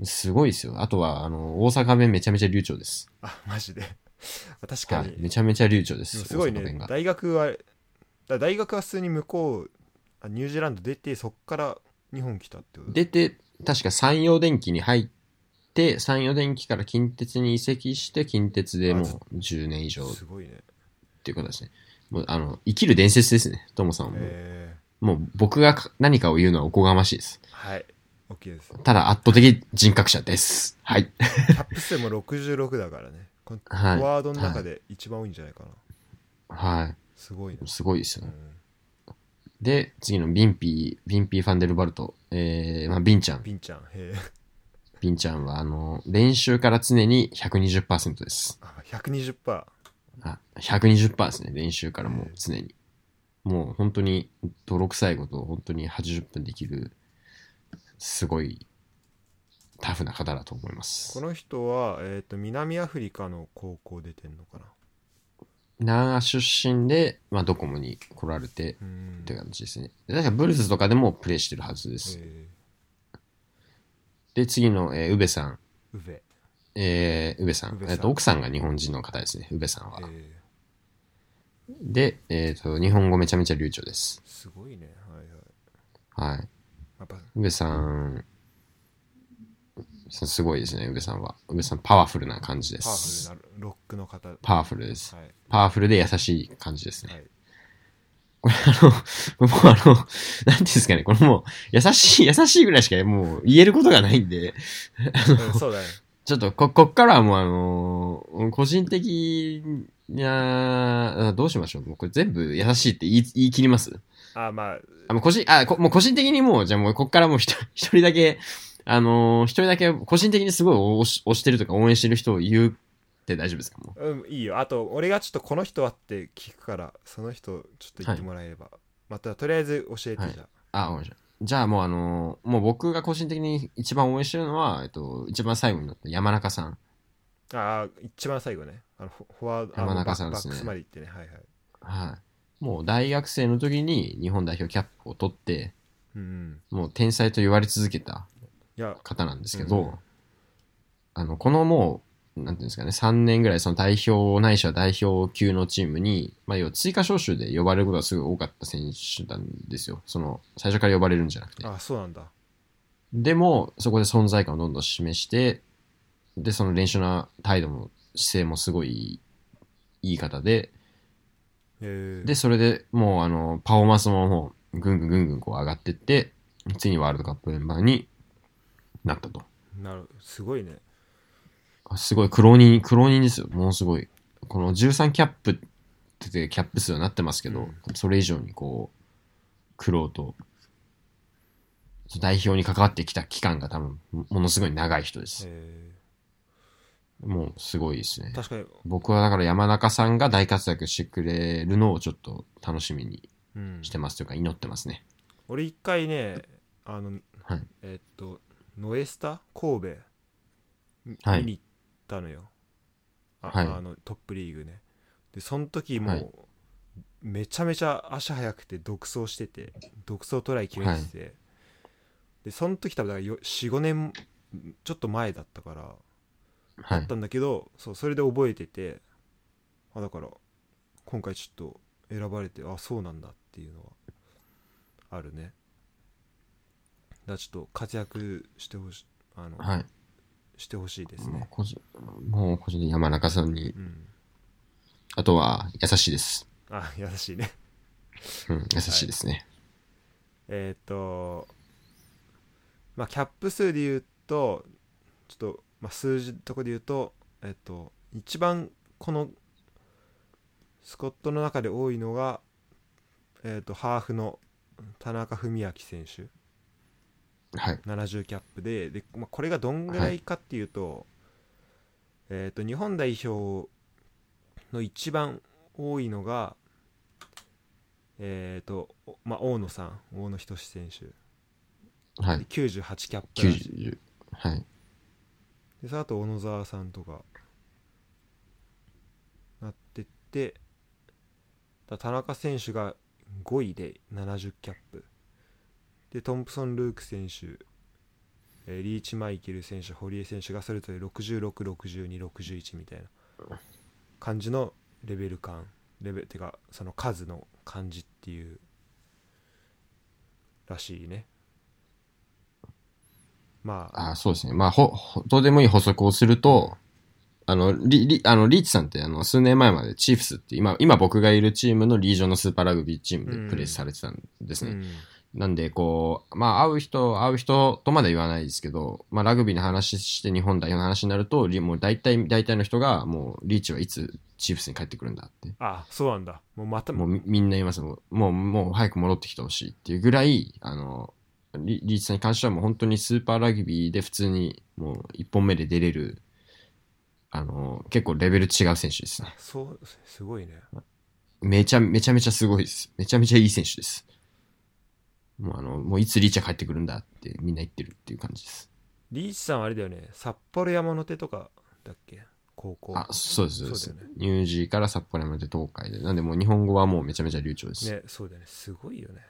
[SPEAKER 1] すごいですよ。あとは、あの、大阪弁めちゃめちゃ流暢です。
[SPEAKER 2] あ、マジで。確かに。
[SPEAKER 1] はい。めちゃめちゃ流暢で。
[SPEAKER 2] ですもすごいね
[SPEAKER 1] 大
[SPEAKER 2] 学は、だ大学は普通に向こう、あニュージーランド出て、そっから日本来たってこと？
[SPEAKER 1] 出て、確か山陽電機に入って、山陽電機から近鉄に移籍して、近鉄でもう10年以上っ
[SPEAKER 2] すごいね。
[SPEAKER 1] ていうことですね。もう、あの、生きる伝説ですね。トモさんはももう僕がか何かを言うのはおこがましいです。
[SPEAKER 2] ー、はい。OK です。
[SPEAKER 1] ただ圧倒的人格者です。はい。
[SPEAKER 2] キャップ数も66だからね。このフ
[SPEAKER 1] はい
[SPEAKER 2] ォワードの中で一番多いんじゃないかな。
[SPEAKER 1] は
[SPEAKER 2] すごい。
[SPEAKER 1] すごいですよ
[SPEAKER 2] う
[SPEAKER 1] ね。
[SPEAKER 2] ん、
[SPEAKER 1] で、次のビンピー、ビンピー・ファンデルバルト。えー、まあ、ビンちゃん。
[SPEAKER 2] ピンちゃん。へえ。
[SPEAKER 1] ビンちゃんは、あの、練習から常に120%です。
[SPEAKER 2] あ、120%。
[SPEAKER 1] あ、120%ですね。練習からもう常に。もう本当に、泥臭いことを本当に80分できる、すごい、タフな方だと思います
[SPEAKER 2] こ。の人は、えっ、と、南アフリカの高校出てんのかな？
[SPEAKER 1] 長出身で、まあ、ドコモに来られて、
[SPEAKER 2] うん
[SPEAKER 1] って感じですね。で確かブルズとかでもプレイしてるはずです。
[SPEAKER 2] え
[SPEAKER 1] で、次の、えー、宇部さん。
[SPEAKER 2] ー、ウベ。
[SPEAKER 1] えー、宇部さんえっと、奥さんが日本人の方ですね、宇部さんは。
[SPEAKER 2] え
[SPEAKER 1] で、えっ、と、日本語めちゃめちゃ流暢です。
[SPEAKER 2] ー、すごいね。はいはい。
[SPEAKER 1] はい。
[SPEAKER 2] やっぱ、
[SPEAKER 1] 宇部さん、すごいですね、宇部さんは。宇部さん、パワフルな感じで
[SPEAKER 2] パワ
[SPEAKER 1] す。
[SPEAKER 2] フルなロックの方。は
[SPEAKER 1] パワフルです。
[SPEAKER 2] い。
[SPEAKER 1] パワフルで優しい感じですね。
[SPEAKER 2] はい。
[SPEAKER 1] これあの、もうあの、なんていうんですかね、これもう、優しい、優しいぐらいしかもう言えることがないんで、
[SPEAKER 2] うんそうだね。
[SPEAKER 1] ちょっとこ、こっからはもうあの、個人的な、あどうしましょう。もうこれ全部優しいって言い言い切ります？
[SPEAKER 2] あ、まあ、
[SPEAKER 1] あ、もう個人、あ、こもう個人的にもう、じゃあもうこっからもう一人 だけ、あのー一人だけ個人的にすごい推し推してるとか応援してる人を言うって大丈夫ですかもう？
[SPEAKER 2] うん、いいよ。あと、俺がちょっとこの人はって聞くから、その人、ちょっと言ってもらえれば。また、とりあえず教えて
[SPEAKER 1] はい
[SPEAKER 2] じゃ
[SPEAKER 1] あ、わかりました。じゃあもうあのーもう僕が個人的に一番応援してるのは、えっと、一番最後になった山中さん。
[SPEAKER 2] あ。ああ、一番最後ね。あのフォワード、あ
[SPEAKER 1] 山中さん
[SPEAKER 2] バ
[SPEAKER 1] ですね
[SPEAKER 2] バックスまで行ってね。はいはい。
[SPEAKER 1] はい。もう大学生の時に日本代表キャップを取って、
[SPEAKER 2] うんうん。
[SPEAKER 1] もう天才と言われ続けた方なんですけど、
[SPEAKER 2] うん
[SPEAKER 1] あの、このもう、なんていうんですかね、3年ぐらいその代表ないしは代表級のチームに、まあ、要は追加招集で呼ばれることがすごい多かった選手なんですよ。その、最初から呼ばれるんじゃなくて。
[SPEAKER 2] あそうなんだ。
[SPEAKER 1] でも、そこで存在感をどんどん示して、で、その練習の態度も、姿勢もすごいいい方で。で、それでもう、あの、パフォーマンスももう、ぐんぐんぐんぐんこう上がってって、ついにワールドカップメンバーになったと。
[SPEAKER 2] うなるすごいね
[SPEAKER 1] あすごい、苦労人、苦労人ですよ。ものすごい。この13キャップってキャップ数はなってますけど、
[SPEAKER 2] うん
[SPEAKER 1] それ以上にこう、苦労と、代表に関わってきた期間が多分、ものすごい長い人です。
[SPEAKER 2] え
[SPEAKER 1] もうすごいですね。
[SPEAKER 2] ー、。確かに。
[SPEAKER 1] 僕はだから山中さんが大活躍してくれるのをちょっと楽しみに
[SPEAKER 2] うん。
[SPEAKER 1] してますというか祈ってますね。
[SPEAKER 2] 俺一回ねあの
[SPEAKER 1] はい。
[SPEAKER 2] えっとノエスタ？神戸？み
[SPEAKER 1] はい。
[SPEAKER 2] 見に行ったのよ、あ
[SPEAKER 1] はい。
[SPEAKER 2] あのトップリーグね。でその時もう、
[SPEAKER 1] はい。
[SPEAKER 2] めちゃめちゃ足速くて独走してて独走トライ決めてて、でその時多分45年ちょっと前だったから
[SPEAKER 1] はい
[SPEAKER 2] だっ。たんだけど、そうそれで覚えててあだから今回ちょっと選ばれてあそうなんだっていうのはあるねだちょっと活躍してほしいあの、
[SPEAKER 1] はい。
[SPEAKER 2] してほしいですね
[SPEAKER 1] もう個人で山中さんに、
[SPEAKER 2] うん
[SPEAKER 1] あとは優しいです。
[SPEAKER 2] あ優しいね
[SPEAKER 1] うん、優しいですね。
[SPEAKER 2] えーっとまあキャップ数で言うとちょっと、まあ、数字のとこで言うとえっと一番このスコットの中で多いのがえーっとハーフの田中史明選手
[SPEAKER 1] はい。
[SPEAKER 2] 70キャップでで、まあ、これがどんぐらいかっていうと,、えー、と日本代表の一番多いのがえっ、と、おまあ、大野さん大野仁選手で
[SPEAKER 1] はい。
[SPEAKER 2] 98キャップらしい
[SPEAKER 1] 90。はい。
[SPEAKER 2] でさあと小野沢さんとかなってってだ田中選手が5位で70キャップ。でトンプソン・ルーク選手えリーチマイケル選手堀江選手がそれぞれ666261みたいな感じのレベル感。レベルてかその数の感じっていうらしいね。まあ
[SPEAKER 1] あそうですね。まあ、ほ、ほどうでもいい補足をすると、あの、リ、リ、あの、リーチさんって、あの、数年前までチーフスって、今、今僕がいるチームのリージョンのスーパーラグビーチームでプレーされてたんですね。
[SPEAKER 2] うん
[SPEAKER 1] なんで、こう、まあ、会う人、会う人とまで言わないですけど、まあ、ラグビーの話して日本代表の話になると、リもう大体、大体の人が、もう、リーチはいつチーフスに帰ってくるんだって。
[SPEAKER 2] あそうなんだもうまた
[SPEAKER 1] もうみみんな言いますもう、もう、もう早く戻ってきてほしいっていうぐらい、あの、リリーチさんに関してはもう本当にスーパーラグビーで普通にもう一本目で出れる、あの、結構レベル違う選手ですね。
[SPEAKER 2] そうすごいね
[SPEAKER 1] めちゃめちゃめちゃすごいです。めちゃめちゃいい選手です。もうあの、もういつリーチが帰ってくるんだってみんな言ってるっていう感じです。
[SPEAKER 2] リーチさんはあれだよね札幌山手とかだっけ？高校
[SPEAKER 1] あ、そうです、そうです。
[SPEAKER 2] ね
[SPEAKER 1] ニュージーから札幌まで東海で。なんでもう日本語はもうめちゃめちゃ流暢です。
[SPEAKER 2] ねそうだよねすごいよね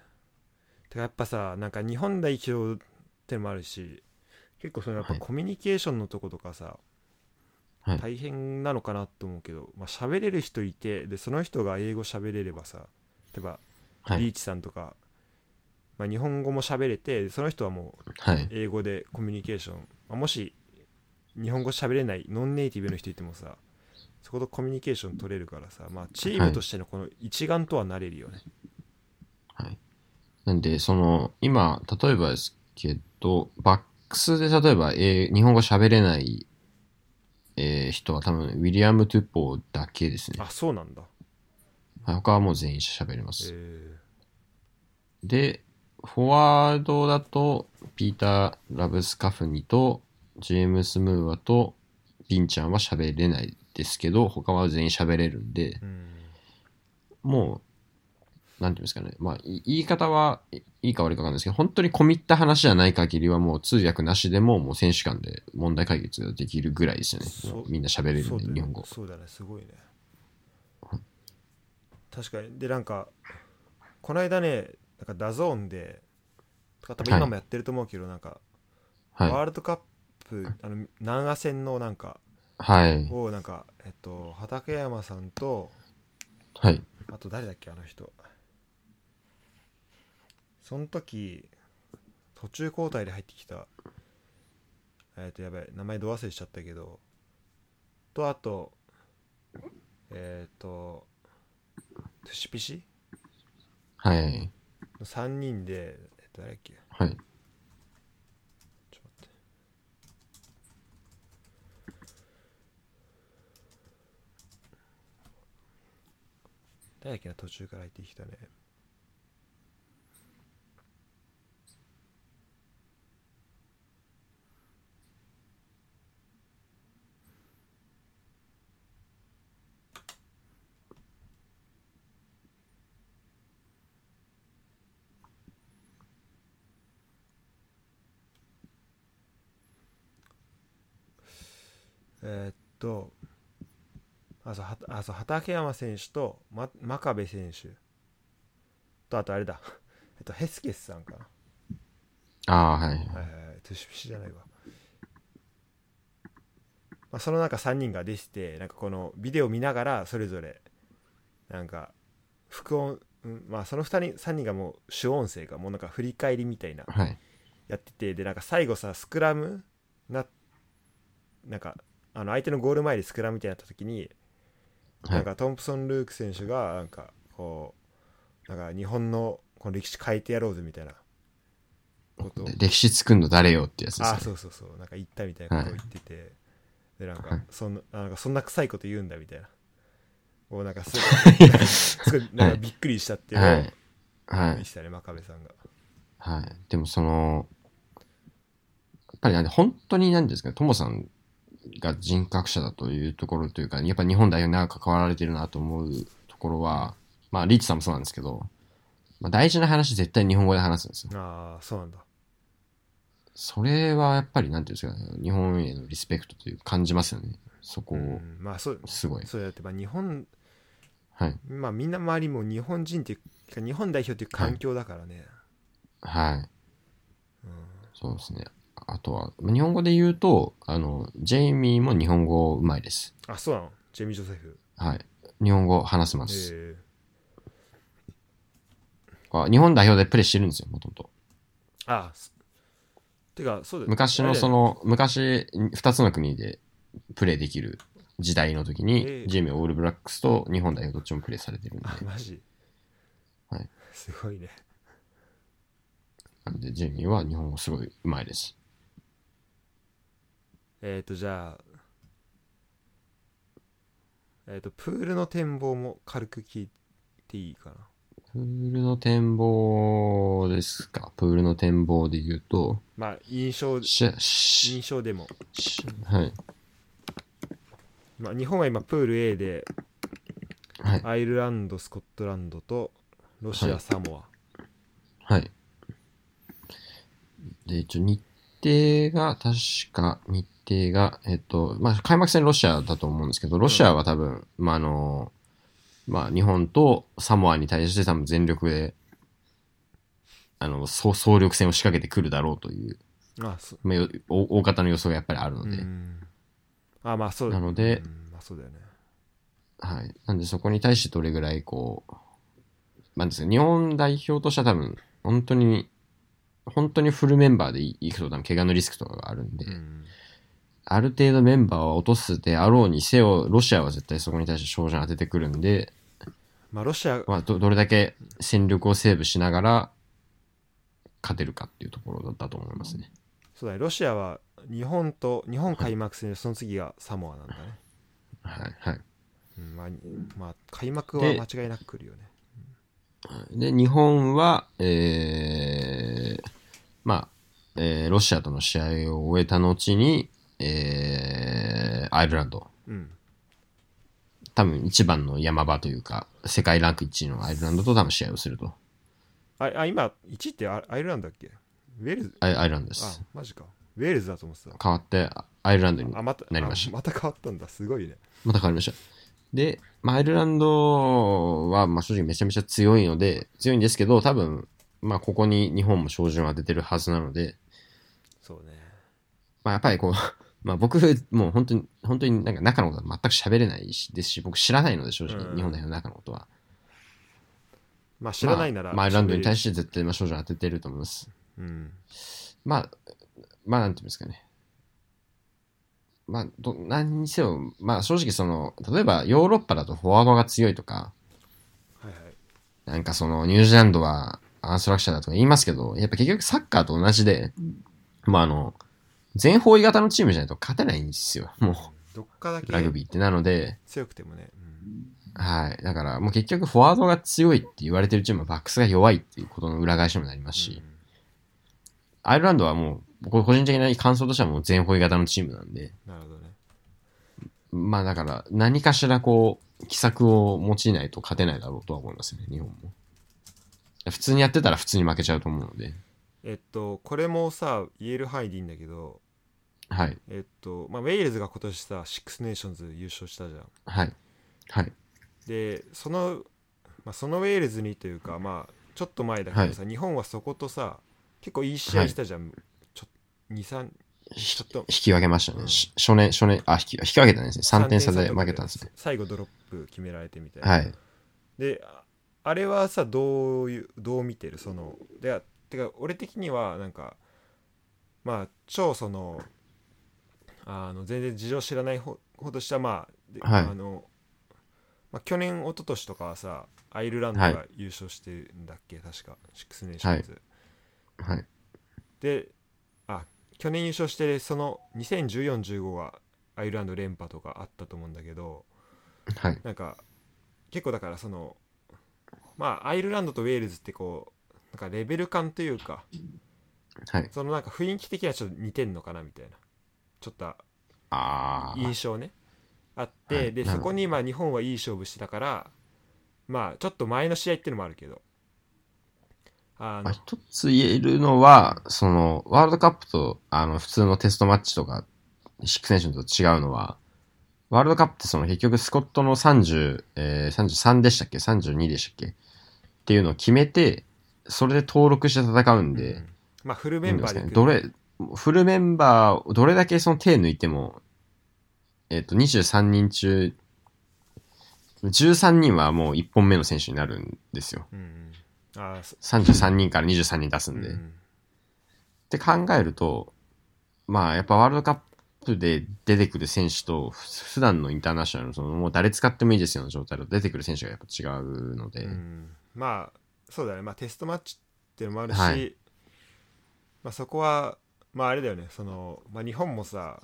[SPEAKER 2] てかやっぱさなんか日本代表ってのもあるし結構そのやっぱ
[SPEAKER 1] はい
[SPEAKER 2] コミュニケーションのとことかさ、
[SPEAKER 1] はい
[SPEAKER 2] 大変なのかなと思うけど、まあ喋れる人いてでその人が英語喋れればさ例えば
[SPEAKER 1] はい。
[SPEAKER 2] リーチさんとか、まあ、日本語も喋れてその人はもう
[SPEAKER 1] はい。
[SPEAKER 2] 英語でコミュニケーション、まあもし日本語喋れないノンネイティブの人いてもさそことコミュニケーション取れるからさ、まあ、チームとしてのこの一丸とはなれるよね、
[SPEAKER 1] はい。なんで、その、今、例えばですけど、バックスで例えば、えー日本語喋れない、えー人は多分、ウィリアム・トゥッポーだけですね。
[SPEAKER 2] あそうなんだ
[SPEAKER 1] はい他はもう全員喋れます。
[SPEAKER 2] え
[SPEAKER 1] で、フォワードだと、ピーター・ラブスカフニと、ジェームス・ムーアと、ビンちゃんは喋れないですけど、他は全員喋れるんで、
[SPEAKER 2] ーうん
[SPEAKER 1] もう、なんていうんですかね。まあ、い言い方はいいいか悪いかわかんないですけど、本当に込み入った話じゃない限りはもう通訳なしでももう選手間で問題解決ができるぐらいですよね。
[SPEAKER 2] そう
[SPEAKER 1] みんな喋れるんで、日本語。
[SPEAKER 2] そうだねすごいね確かにでなんかこの間ねなんか DAZN で多分今もやってると思うけど、なんか、
[SPEAKER 1] はい。
[SPEAKER 2] ワールドカップあの南ア戦のなんか
[SPEAKER 1] はい。
[SPEAKER 2] をなんかえっと畠山さんと
[SPEAKER 1] はい。
[SPEAKER 2] あと誰だっけあの人その時途中交代で入ってきたえっ、ー、とやばい名前ど忘れしちゃったけどとあとえっ、ー、とトゥシピシ？
[SPEAKER 1] はい。
[SPEAKER 2] 3人でえっ、ー、と誰っけ？
[SPEAKER 1] はい。
[SPEAKER 2] 誰っけな途中から入ってきたね。えーっとあそうはあそう畠山選手と、ま、真壁選手。とあとあれだ。えっとヘスケスさんかな。
[SPEAKER 1] ああ、はい。
[SPEAKER 2] はい。はいはいトゥシピシじゃないわ、まあ、そのなんか3人が出ててなんかこのビデオ見ながらそれぞれなんか副音うんまあその2人3人がもう主音声がもうなんか振り返りみたいな。
[SPEAKER 1] はい。
[SPEAKER 2] やっててでなんか最後さスクラムななんかあの相手のゴール前でスクラムみたいになった時に、
[SPEAKER 1] は
[SPEAKER 2] ないんかトンプソン・ルーク選手がなんかこうなんか日本のこの歴史変えてやろうぜみたいな。ことを。
[SPEAKER 1] 歴史作るの誰よってやつです
[SPEAKER 2] あ
[SPEAKER 1] ね。
[SPEAKER 2] そうそうそう。なんか言ったみたいなことを言ってて、でなん
[SPEAKER 1] はい。
[SPEAKER 2] かそんななんかそんな臭いこと言うんだみたいな。こうなんかすごい すごいなんかびっくりしたっていうのを
[SPEAKER 1] はい。はい。
[SPEAKER 2] 見せたね真壁さんが。
[SPEAKER 1] はい。でもその、やっぱりなんで、本当になんですかね、トモさんが人格者だというところというか、やっぱ日本代表に長く関わられてるなと思うところは、まあ、リーチさんもそうなんですけど、まあ、大事な話絶対日本語で話すんですよ。
[SPEAKER 2] ああそうなんだ
[SPEAKER 1] それはやっぱりなんていうんですか、日本へのリスペクトという感じますよね。そこを、
[SPEAKER 2] うんまあそう
[SPEAKER 1] すごい。
[SPEAKER 2] そうやってまあ日本
[SPEAKER 1] はい。
[SPEAKER 2] まあみんな周りも日本人っていうか日本代表っていう環境だからね、
[SPEAKER 1] はい。
[SPEAKER 2] うん
[SPEAKER 1] そうですね。あとは、まあ日本語で言うと、あの、ジェイミーも日本語うまいです。
[SPEAKER 2] あそうなの？ジェミー・ジョセフ？
[SPEAKER 1] はい。日本語話せます。
[SPEAKER 2] え
[SPEAKER 1] あ日本代表でプレーしてるんですよ、もともと。
[SPEAKER 2] ー、あすてかそうだ
[SPEAKER 1] 昔のその、昔、二つの国でプレーできる時代の時に、
[SPEAKER 2] ええ
[SPEAKER 1] ジェイミーはオールブラックスと日本代表どっちもプレーされてるんで、
[SPEAKER 2] あマジ？
[SPEAKER 1] はい
[SPEAKER 2] すごいね
[SPEAKER 1] なんでジェイミーは日本語すごいうまいです。
[SPEAKER 2] えっ、ー、とじゃあえっ、とプールの展望も軽く聞いていいかな？
[SPEAKER 1] プールの展望ですか？プールの展望で言うと、
[SPEAKER 2] まあ印象印象でも、
[SPEAKER 1] しはい。
[SPEAKER 2] まあ、日本は今プール A で
[SPEAKER 1] はい。
[SPEAKER 2] アイルランドスコットランドとロシア、
[SPEAKER 1] はい
[SPEAKER 2] サモ
[SPEAKER 1] はい。で、一応日程が、確か日程が、えっと、まあ、開幕戦ロシアだと思うんですけど、ロシアは多分、まあ、あの、まあ、日本とサモアに対して多分全力で、あの、総総力戦を仕掛けてくるだろうという、
[SPEAKER 2] アあそ
[SPEAKER 1] まあ、よ大大方の予想がやっぱりあるの
[SPEAKER 2] う
[SPEAKER 1] で、
[SPEAKER 2] ん。あまあそう。
[SPEAKER 1] なので
[SPEAKER 2] うんまあそうだよね。
[SPEAKER 1] はい。なんでそこに対してどれぐらいこう、なんですか、日本代表としては多分、本当に、本当にフルメンバーでいくと多分怪我のリスクとかがあるんで、
[SPEAKER 2] うん
[SPEAKER 1] ある程度メンバーを落とすであろうにせよ、ロシアは絶対そこに対して照準当ててくるんで、
[SPEAKER 2] まあロシア
[SPEAKER 1] まあ、どどれだけ戦力をセーブしながら勝てるかっていうところだったと思いますね。
[SPEAKER 2] そうだねロシアは日本と日本開幕戦でその次がサモアなんだね、
[SPEAKER 1] はい。はい。
[SPEAKER 2] うんまあ、まあ開幕は間違いなく来るよね
[SPEAKER 1] で、日本は、えー、まあ、えー、ロシアとの試合を終えた後に、えー、アイルランド。
[SPEAKER 2] うん
[SPEAKER 1] 多分一番の山場というか、世界ランク1位のアイルランドと多分試合をすると。
[SPEAKER 2] ああ今1位ってアアイルランドだっけ？ウェールズ？
[SPEAKER 1] アイアイルランドで
[SPEAKER 2] あ
[SPEAKER 1] す。
[SPEAKER 2] マジかウェールズだと思ってた
[SPEAKER 1] 変わって、あアイルランドに
[SPEAKER 2] あまた
[SPEAKER 1] なりました
[SPEAKER 2] あまた変わったんだすごいね
[SPEAKER 1] また変わりました。で、まあ、アイルランドは、まあ、正直めちゃめちゃ強いので、強いんですけど、多分、まあ、ここに日本も照準を当ててるはずなので、
[SPEAKER 2] そうね。
[SPEAKER 1] まあ、やっぱりこう、まあ、僕、もう本当に、本当になんか中のことは全く喋れないしですし、僕知らないので、正直、
[SPEAKER 2] うん。
[SPEAKER 1] 日本代表の中のことは。
[SPEAKER 2] まあ知らないなら、
[SPEAKER 1] まあ、まあアイルランドに対
[SPEAKER 2] し
[SPEAKER 1] して絶対、まあ、照準を当ててると思います。
[SPEAKER 2] てうん。
[SPEAKER 1] まあ、まあ、なんていうんですかね。まあ、ど、何にせよ、まあ、正直その、例えばヨーロッパだとフォワードが強いとか、
[SPEAKER 2] はいはい。
[SPEAKER 1] なんかその、ニュージーランドはアンストラクチャーだとか言いますけど、やっぱ結局サッカーと同じで、まああの、全方位型のチームじゃないと勝てないんですよ。も
[SPEAKER 2] どっかだ
[SPEAKER 1] う、
[SPEAKER 2] け
[SPEAKER 1] ラグビーって。なので、
[SPEAKER 2] 強くてもね、うん
[SPEAKER 1] はい。だから、もう結局フォワードが強いって言われてるチームはバックスが弱いっていうことの裏返しにもなりますし、アイルランドはもう、僕個人的な感想としてはもう全方位型のチームなんで、
[SPEAKER 2] なるほどね
[SPEAKER 1] まあだから、何かしらこう、奇策を用いないと勝てないだろうとは思いますね、日本も。普通にやってたら普通に負けちゃうと思うので、
[SPEAKER 2] えっとこれもさ言える範囲でいいんだけど
[SPEAKER 1] はい。
[SPEAKER 2] えっとまあウェールズが今年さシックスネーションズ優勝したじゃん
[SPEAKER 1] はい。はい。
[SPEAKER 2] でその、まあ、そのウェールズにというかまあちょっと前だけどさ、日本はそことさ結構いい試合したじゃん、ちょ23
[SPEAKER 1] ひ
[SPEAKER 2] ちょっと
[SPEAKER 1] 引き分けましたね。
[SPEAKER 2] うん
[SPEAKER 1] し初年、初年、あ、引き引き分けたんですね。3点差で負けたんですね。
[SPEAKER 2] 最後ドロップ決められてみたいな、
[SPEAKER 1] はい。
[SPEAKER 2] でああれはさどういうどう見てる？そのでてか俺的にはなんかまあ超そのあの全然事情知らないほほどしたまあで
[SPEAKER 1] はい。
[SPEAKER 2] あの、まあ、去年一昨年とかはさアイルランド
[SPEAKER 1] はい。
[SPEAKER 2] が優勝してるんだっけ、確かシックスネーションズ、
[SPEAKER 1] はい。
[SPEAKER 2] であ去年優勝してその2014-15はアイルランド連覇とかあったと思うんだけど
[SPEAKER 1] はい。
[SPEAKER 2] なんか結構だからそのまあアイルランドとウェールズってこうなんかレベル感というか
[SPEAKER 1] はい。
[SPEAKER 2] そのなんか雰囲気的にはちょっと似てんのかなみたいなちょっと
[SPEAKER 1] ああ。
[SPEAKER 2] 印象ねあって、で
[SPEAKER 1] はいなるほど
[SPEAKER 2] そこにまあ日本はいい勝負してたからまあちょっと前の試合っていうのもあるけどあの
[SPEAKER 1] まあ、一つ言えるのは、その、ワールドカップと、あの、普通のテストマッチとか、シックスネーションと違うのは、ワールドカップってその結局スコットの30、えー、33でしたっけ ?32 でしたっけ？っていうのを決めて、それで登録して戦うんで、
[SPEAKER 2] うん。まあフルメンバーで
[SPEAKER 1] ね。どれ、フルメンバーをどれだけその手抜いても、えっ、と、23人中、13人はもう1本目の選手になるんですよ。
[SPEAKER 2] うんうん。あーそ
[SPEAKER 1] 33人から23人出すんで。っ
[SPEAKER 2] うん。
[SPEAKER 1] て考えると、まあやっぱワールドカップで出てくる選手と、ふ普段のインターナショナルのそのもう誰使ってもいいですよの状態だと出てくる選手がやっぱ違うので、
[SPEAKER 2] うんまあそうだね。まあテストマッチっていうのもあるし、
[SPEAKER 1] はい。
[SPEAKER 2] まあ、そこはまああれだよね。その、まあ、日本もさ、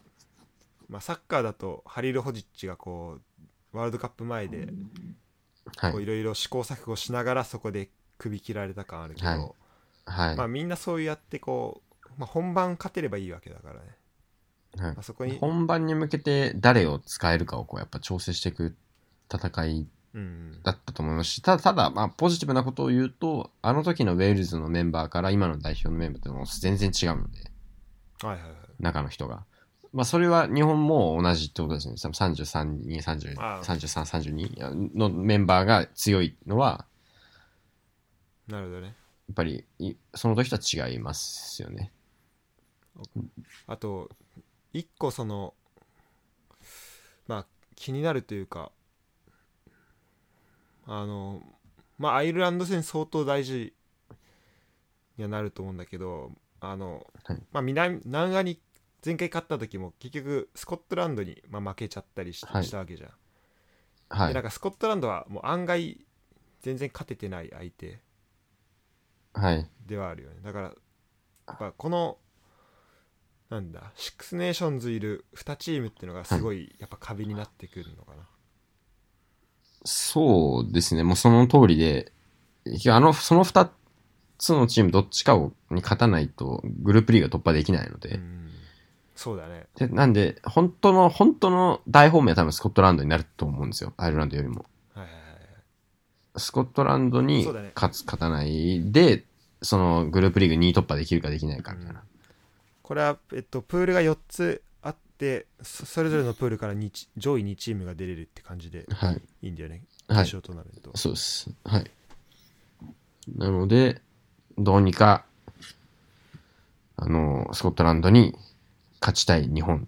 [SPEAKER 2] まあ、サッカーだとハリル・ホジッチがこうワールドカップ前で
[SPEAKER 1] はい。
[SPEAKER 2] こういろいろ試行錯誤しながらそこで首切られた感あるけど、
[SPEAKER 1] はい。はい。
[SPEAKER 2] まあ、みんなそうやってこう、まあ、本番勝てればいいわけだからね、
[SPEAKER 1] はい。
[SPEAKER 2] まあ、そこに、
[SPEAKER 1] 本番に向けて誰を使えるかをこうやっぱ調整していく戦い
[SPEAKER 2] うん
[SPEAKER 1] だったと思いますし、ただ、ただ、まあ、ポジティブなことを言うと、あの時のウェールズのメンバーから今の代表のメンバーって全然違うので、
[SPEAKER 2] はいはいはい
[SPEAKER 1] 中の人が。まあ、それは日本も同じってことですね。多分33人、30
[SPEAKER 2] ああ
[SPEAKER 1] 33、32のメンバーが強いのは、
[SPEAKER 2] なるほどね
[SPEAKER 1] やっぱりい、その時とは違いますよね。
[SPEAKER 2] あと一個そのまあ気になるというかあのまあアイルランド戦相当大事にはなると思うんだけどあの、
[SPEAKER 1] はい。
[SPEAKER 2] まあ南南アに前回勝った時も結局スコットランドに、まあ、負けちゃったりし,、たわけじゃん、
[SPEAKER 1] はい。
[SPEAKER 2] でなん。かスコットランドはもう案外全然勝ててない相手。
[SPEAKER 1] はい。
[SPEAKER 2] ではあるよね。だからやっぱこのなんだシックスネーションズいる2チームっていうのがすごい。やっぱ壁になってくるのかな、
[SPEAKER 1] そうですね。もうその通りで、あの、その二つのチームどっちかをに勝たないとグループリーグが突破できないので、
[SPEAKER 2] うんそうだね
[SPEAKER 1] で、なんで、本当の、本当の大本命は多分スコットランドになると思うんですよ。アイルランドよりも。
[SPEAKER 2] はいはいはい
[SPEAKER 1] スコットランドに勝つ、勝たないで、そのグループリーグ2位突破できるかできないかみたいな。
[SPEAKER 2] これは、えっと、プールが4つあってそそれぞれのプールから2チ上位2チームが出れるって感じで
[SPEAKER 1] はい。
[SPEAKER 2] いいんだよね
[SPEAKER 1] はい
[SPEAKER 2] 決勝トーナメント、
[SPEAKER 1] そうです。はい。なので、どうにか、あの、スコットランドに勝ちたい日本っ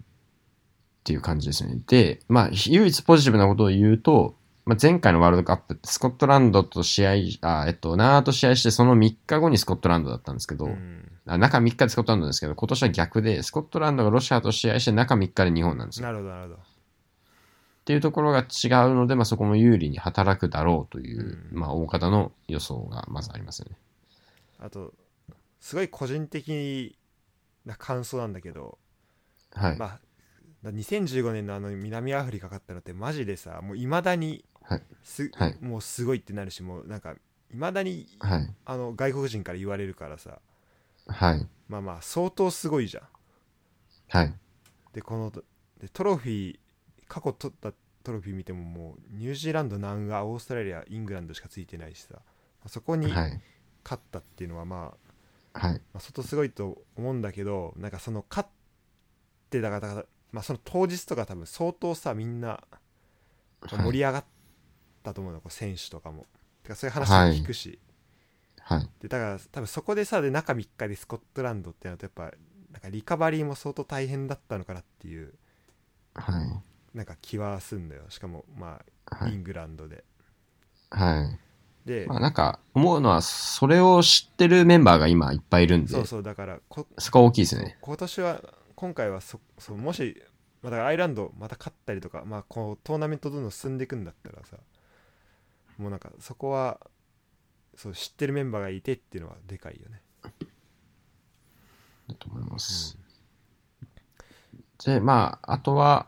[SPEAKER 1] ていう感じですね。で、まあ、唯一ポジティブなことを言うと、まあ、前回のワールドカップってスコットランドと試合、あ、えっと、ナーと試合してその3日後にスコットランドだったんですけど、
[SPEAKER 2] うん
[SPEAKER 1] あ中3日でスコットランドですけど、今年は逆で、スコットランドがロシアと試合して中3日で日本なんですよ。
[SPEAKER 2] なるほどなるほど
[SPEAKER 1] っていうところが違うので、まあ、そこも有利に働くだろうという、
[SPEAKER 2] うん
[SPEAKER 1] まあ、大方の予想がまずありますよね。
[SPEAKER 2] あとすごい個人的な感想なんだけど、
[SPEAKER 1] はい。
[SPEAKER 2] まあ、だ2015年のあの南アフリカ勝ったのってマジでさもういまだに
[SPEAKER 1] はい
[SPEAKER 2] す
[SPEAKER 1] はい
[SPEAKER 2] もうすごいってなるしもうなんかいまだに
[SPEAKER 1] はい。
[SPEAKER 2] あの外国人から言われるからさ
[SPEAKER 1] はい。
[SPEAKER 2] まあまあ相当すごいじゃん
[SPEAKER 1] はい。
[SPEAKER 2] でこのでトロフィー過去取ったトロフィー見てももうニュージーランド南アオーストラリアイングランドしかついてないしさそこに
[SPEAKER 1] はい。
[SPEAKER 2] 勝ったっていうのはまあ、
[SPEAKER 1] はい。
[SPEAKER 2] まあ、相当すごいと思うんだけどなんかその勝ってだからだから、まあ、その当日とか多分相当さみんな盛り上がったと思うの、こう選手とかもてかそういう話も聞くし、
[SPEAKER 1] はい。
[SPEAKER 2] でだから多分そこでさで中3日でスコットランドってなるとやっぱなんかリカバリーも相当大変だったのかなっていう
[SPEAKER 1] はい。
[SPEAKER 2] なんか気はすんだよしかもまあ
[SPEAKER 1] はい。
[SPEAKER 2] イングランドで、
[SPEAKER 1] はい。
[SPEAKER 2] で、
[SPEAKER 1] まあなんか、思うのは、それを知ってるメンバーが今いっぱいいるんで、
[SPEAKER 2] そうそうだからこ
[SPEAKER 1] そこは大きいですね。
[SPEAKER 2] 今年は今回はそそうもし、まあ、だからアイルランドまた勝ったりとか、まあ、こうトーナメントどんどん進んでいくんだったらさもうなんかそこはそう知ってるメンバーがいてっていうのはでかいよね
[SPEAKER 1] だと思います。で、まあ、あとは、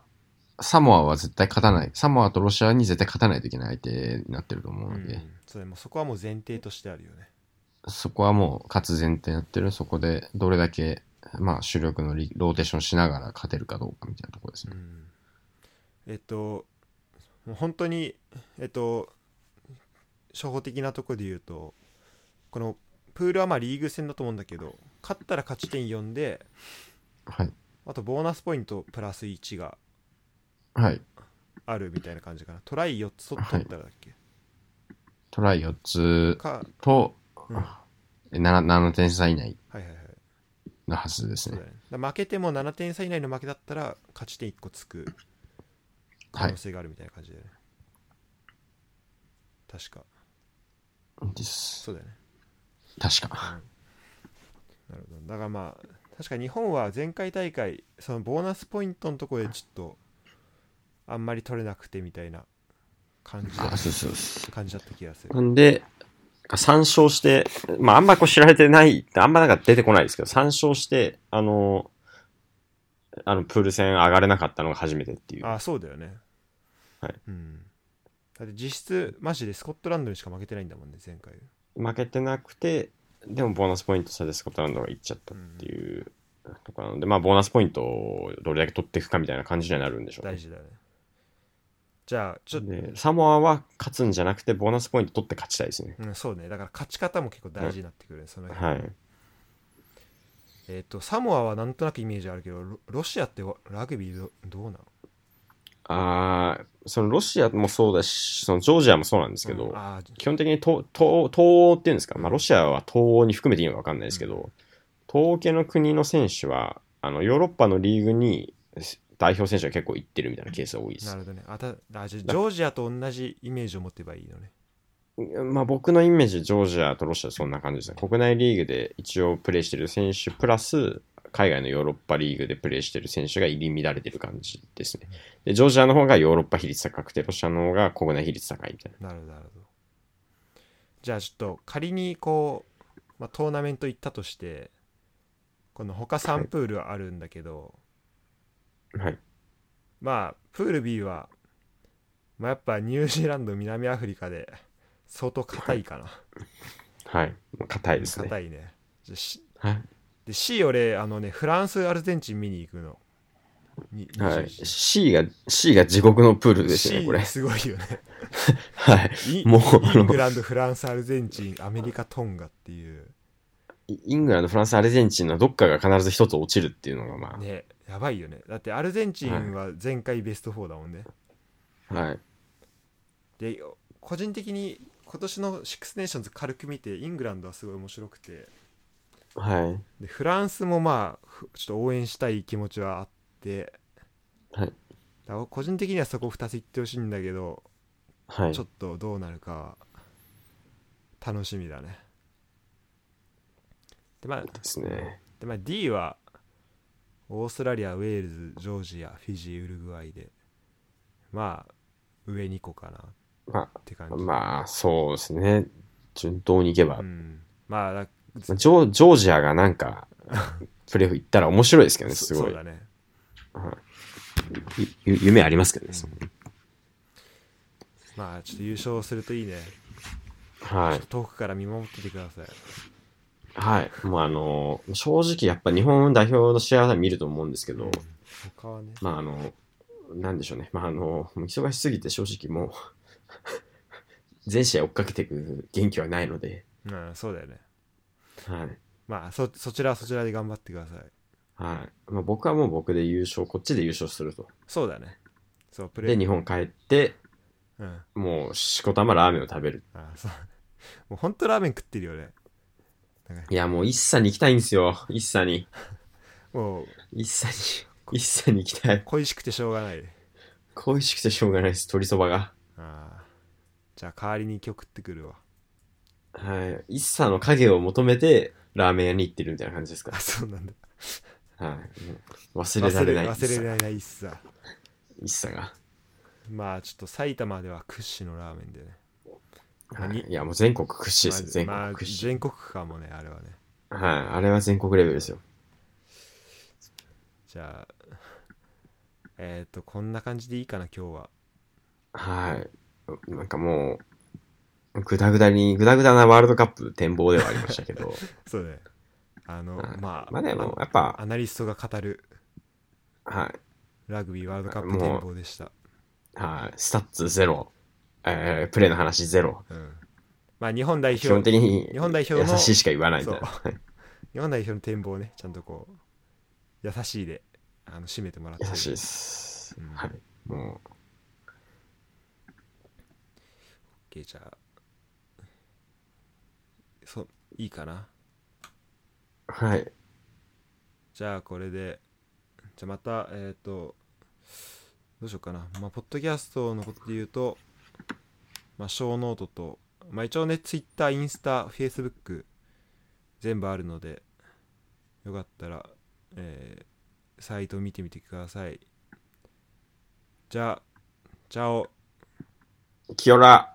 [SPEAKER 1] サモアは絶対勝たない。サモアとロシアに絶対勝たないといけない相手になってると思うので、
[SPEAKER 2] うんそれもうそこはもう前提としてあるよね
[SPEAKER 1] そこはもう勝つ前提になってる。そこでどれだけ、まあ、主力のリローテーションしながら勝てるかどうかみたいなところですね。
[SPEAKER 2] うんえっともう本当にえっと初歩的なところで言うとこのプールはまあリーグ戦だと思うんだけど勝ったら勝ち点4で
[SPEAKER 1] はい。
[SPEAKER 2] あとボーナスポイントプラス1が
[SPEAKER 1] はい。
[SPEAKER 2] あるみたいな感じかな。トライ4つ取ったらだっけ、
[SPEAKER 1] トライ4つ
[SPEAKER 2] か、
[SPEAKER 1] と、
[SPEAKER 2] うん、はい
[SPEAKER 1] え 7, 7点差以内
[SPEAKER 2] はいはい
[SPEAKER 1] のはずですね
[SPEAKER 2] そうだ。ね。だから負けても7点差以内の負けだったら勝ち点1個つく可能性があるみたいな感じだよね、確か
[SPEAKER 1] です。
[SPEAKER 2] そうだよね
[SPEAKER 1] 確か。
[SPEAKER 2] なるほどだからまあ確か日本は前回大会そのボーナスポイントのところでちょっとあんまり取れなくてみたいな感じだ。感じだった気がする
[SPEAKER 1] なんで、参照して、まああんまこう知られてない、あんまなんか出てこないですけど、参照して、あの、あの、プール戦上がれなかったのが初めてっていう。
[SPEAKER 2] あそうだよね
[SPEAKER 1] はい
[SPEAKER 2] うんだって実質マジでスコットランドにしか負けてないんだもんね前回。
[SPEAKER 1] 負けてなくて、でもボーナスポイント差でスコットランドが行っちゃったっていうところなので、まあボーナスポイントをどれだけ取っていくかみたいな感じにはなるんでしょうね、
[SPEAKER 2] 大事だよね。じゃあちょっと、
[SPEAKER 1] で、サモアは勝つんじゃなくて、ボーナスポイント取って勝ちたいですね。
[SPEAKER 2] うん、そうね。だから勝ち方も結構大事になってくるね、その辺。
[SPEAKER 1] はい。
[SPEAKER 2] えっ、とサモアはなんとなくイメージあるけどロロシアってわラグビーどどうなの？
[SPEAKER 1] ああ、そのロシアもそうだし、そのジョージアもそうなんですけど、
[SPEAKER 2] うんあ
[SPEAKER 1] 基本的に東東東欧っていうんですか、まあ、ロシアは東欧に含めていいのか分かんないですけど、東欧系の国の選手はあのヨーロッパのリーグに代表選手が結構行ってるみたいなケースが多いです。
[SPEAKER 2] なるほどねあたあジョージアと同じイメージを持ってばいいのね
[SPEAKER 1] まあ、僕のイメージ、ジョージアとロシアはそんな感じですね。国内リーグで一応プレーしてる選手プラス、海外のヨーロッパリーグでプレーしてる選手が入り乱れてる感じですね。で、ジョージアの方がヨーロッパ比率高くて、ロシアの方が国内比率高いみたいな。
[SPEAKER 2] なるほどなるほどじゃあちょっと仮にこう、まあ、トーナメント行ったとしてこの他3プールあるんだけど、
[SPEAKER 1] はい。
[SPEAKER 2] まあプール B は、まあ、やっぱニュージーランド南アフリカで相当硬いかな
[SPEAKER 1] はい。もう硬いですね。
[SPEAKER 2] 硬いねじゃあし
[SPEAKER 1] はい。
[SPEAKER 2] で C 俺あのねフランスアルゼンチン見に行くのに
[SPEAKER 1] はい。
[SPEAKER 2] 21
[SPEAKER 1] C が、C が地獄のプールですね、これ。
[SPEAKER 2] すごいよね
[SPEAKER 1] はい。
[SPEAKER 2] イ
[SPEAKER 1] もう
[SPEAKER 2] イングランドフランスアルゼンチンアメリカトンガっていう
[SPEAKER 1] イイングランド、フランス、アルゼンチンのどっかが必ず一つ落ちるっていうのが、ま
[SPEAKER 2] ねやばいよねだってアルゼンチンは前回ベスト4だもんね、
[SPEAKER 1] あ、はい。
[SPEAKER 2] で個人的に今年のシックスネーションズ軽く見てイングランドはすごい面白くて
[SPEAKER 1] はい。
[SPEAKER 2] でフランスもまあふちょっと応援したい気持ちはあって
[SPEAKER 1] はい。
[SPEAKER 2] 個人的にはそこ2つ行ってほしいんだけど、
[SPEAKER 1] はい
[SPEAKER 2] ちょ。っとどうなるか楽しみだねでまあ
[SPEAKER 1] ですね。
[SPEAKER 2] で、まあ、D はオーストラリアウェールズジョージアフィジーウルグアイでまあ上2個かな
[SPEAKER 1] ま
[SPEAKER 2] って感じ
[SPEAKER 1] あ、まあ、そうですね。順当にいけば。
[SPEAKER 2] うん、まあだ
[SPEAKER 1] ジョジョージアがなんか、プレーオフ行ったら面白いですけどね、
[SPEAKER 2] そ
[SPEAKER 1] すごい。
[SPEAKER 2] そうだね
[SPEAKER 1] 夢ありますけどね。
[SPEAKER 2] うんまあちょっと優勝するといいね
[SPEAKER 1] はい。
[SPEAKER 2] 遠くから見守っててください
[SPEAKER 1] はい。もうあのー正直やっぱ日本代表の試合は見ると思うんですけど、
[SPEAKER 2] 他はね
[SPEAKER 1] まああの、なんでしょうね。まああの、忙しすぎて正直もう、全試合追っかけていく元気はないので、
[SPEAKER 2] うんそうだよね
[SPEAKER 1] はい。
[SPEAKER 2] まあそそちらはそちらで頑張ってください
[SPEAKER 1] はい。まあ、僕はもう僕で優勝、こっちで優勝すると。
[SPEAKER 2] そうだねそうプレ
[SPEAKER 1] で、日本帰って、
[SPEAKER 2] うん
[SPEAKER 1] もう、しこたまラーメンを食べる。
[SPEAKER 2] あそう もうほんとラーメン食ってるよね
[SPEAKER 1] いや、もう一茶に行きたいんですよ。一茶に。
[SPEAKER 2] もう
[SPEAKER 1] 一茶に、一茶に行きたい。
[SPEAKER 2] 恋しくてしょうがない
[SPEAKER 1] 恋しくてしょうがないです。鶏そばが。
[SPEAKER 2] ああじゃあ代わりに今日食ってくるわ
[SPEAKER 1] はい。一茶の影を求めて、ラーメン屋に行ってるみたいな感じですか？
[SPEAKER 2] あ。そうなんだ
[SPEAKER 1] はい。もう忘れられない。
[SPEAKER 2] 忘れ忘れられないっすさ
[SPEAKER 1] 一茶が。
[SPEAKER 2] まあちょっと埼玉では屈指のラーメンでね
[SPEAKER 1] はい。いや、もう全国屈指です。全
[SPEAKER 2] まあ
[SPEAKER 1] 国屈指。
[SPEAKER 2] 全国区かもねあれはね
[SPEAKER 1] はい。あれは全国レベルですよ。
[SPEAKER 2] じゃあえっ、とこんな感じでいいかな今日は
[SPEAKER 1] はい。なんかもう、ぐだぐだに、ぐだぐだなワールドカップ展望ではありましたけど、
[SPEAKER 2] そうねあの、
[SPEAKER 1] はい
[SPEAKER 2] まあ
[SPEAKER 1] まあでも、やっぱ、
[SPEAKER 2] アナリストが語る
[SPEAKER 1] はい。
[SPEAKER 2] ラグビーワールドカップ展望でした
[SPEAKER 1] はい。スタッツゼロ。えー、プレーの話ゼロ。
[SPEAKER 2] うんまあ日本代表
[SPEAKER 1] 基本的に、
[SPEAKER 2] 日本代表の
[SPEAKER 1] 優しいしか言わないみたいな。
[SPEAKER 2] そ 日本代表の展望をねちゃんとこう優しいであの締めてもらって
[SPEAKER 1] 優しいです。
[SPEAKER 2] うん
[SPEAKER 1] はい。も
[SPEAKER 2] OK じゃあいいかな？
[SPEAKER 1] う、はい。
[SPEAKER 2] じゃあこれで。じゃあまたえっ、とどうしようかな。まあポッドキャストのことで言うとまあショーノートとまあ一応ね Twitter インスタ Facebook 全部あるのでよかったらえーサイトを見てみてください。じゃあチャオ。
[SPEAKER 1] Kia ora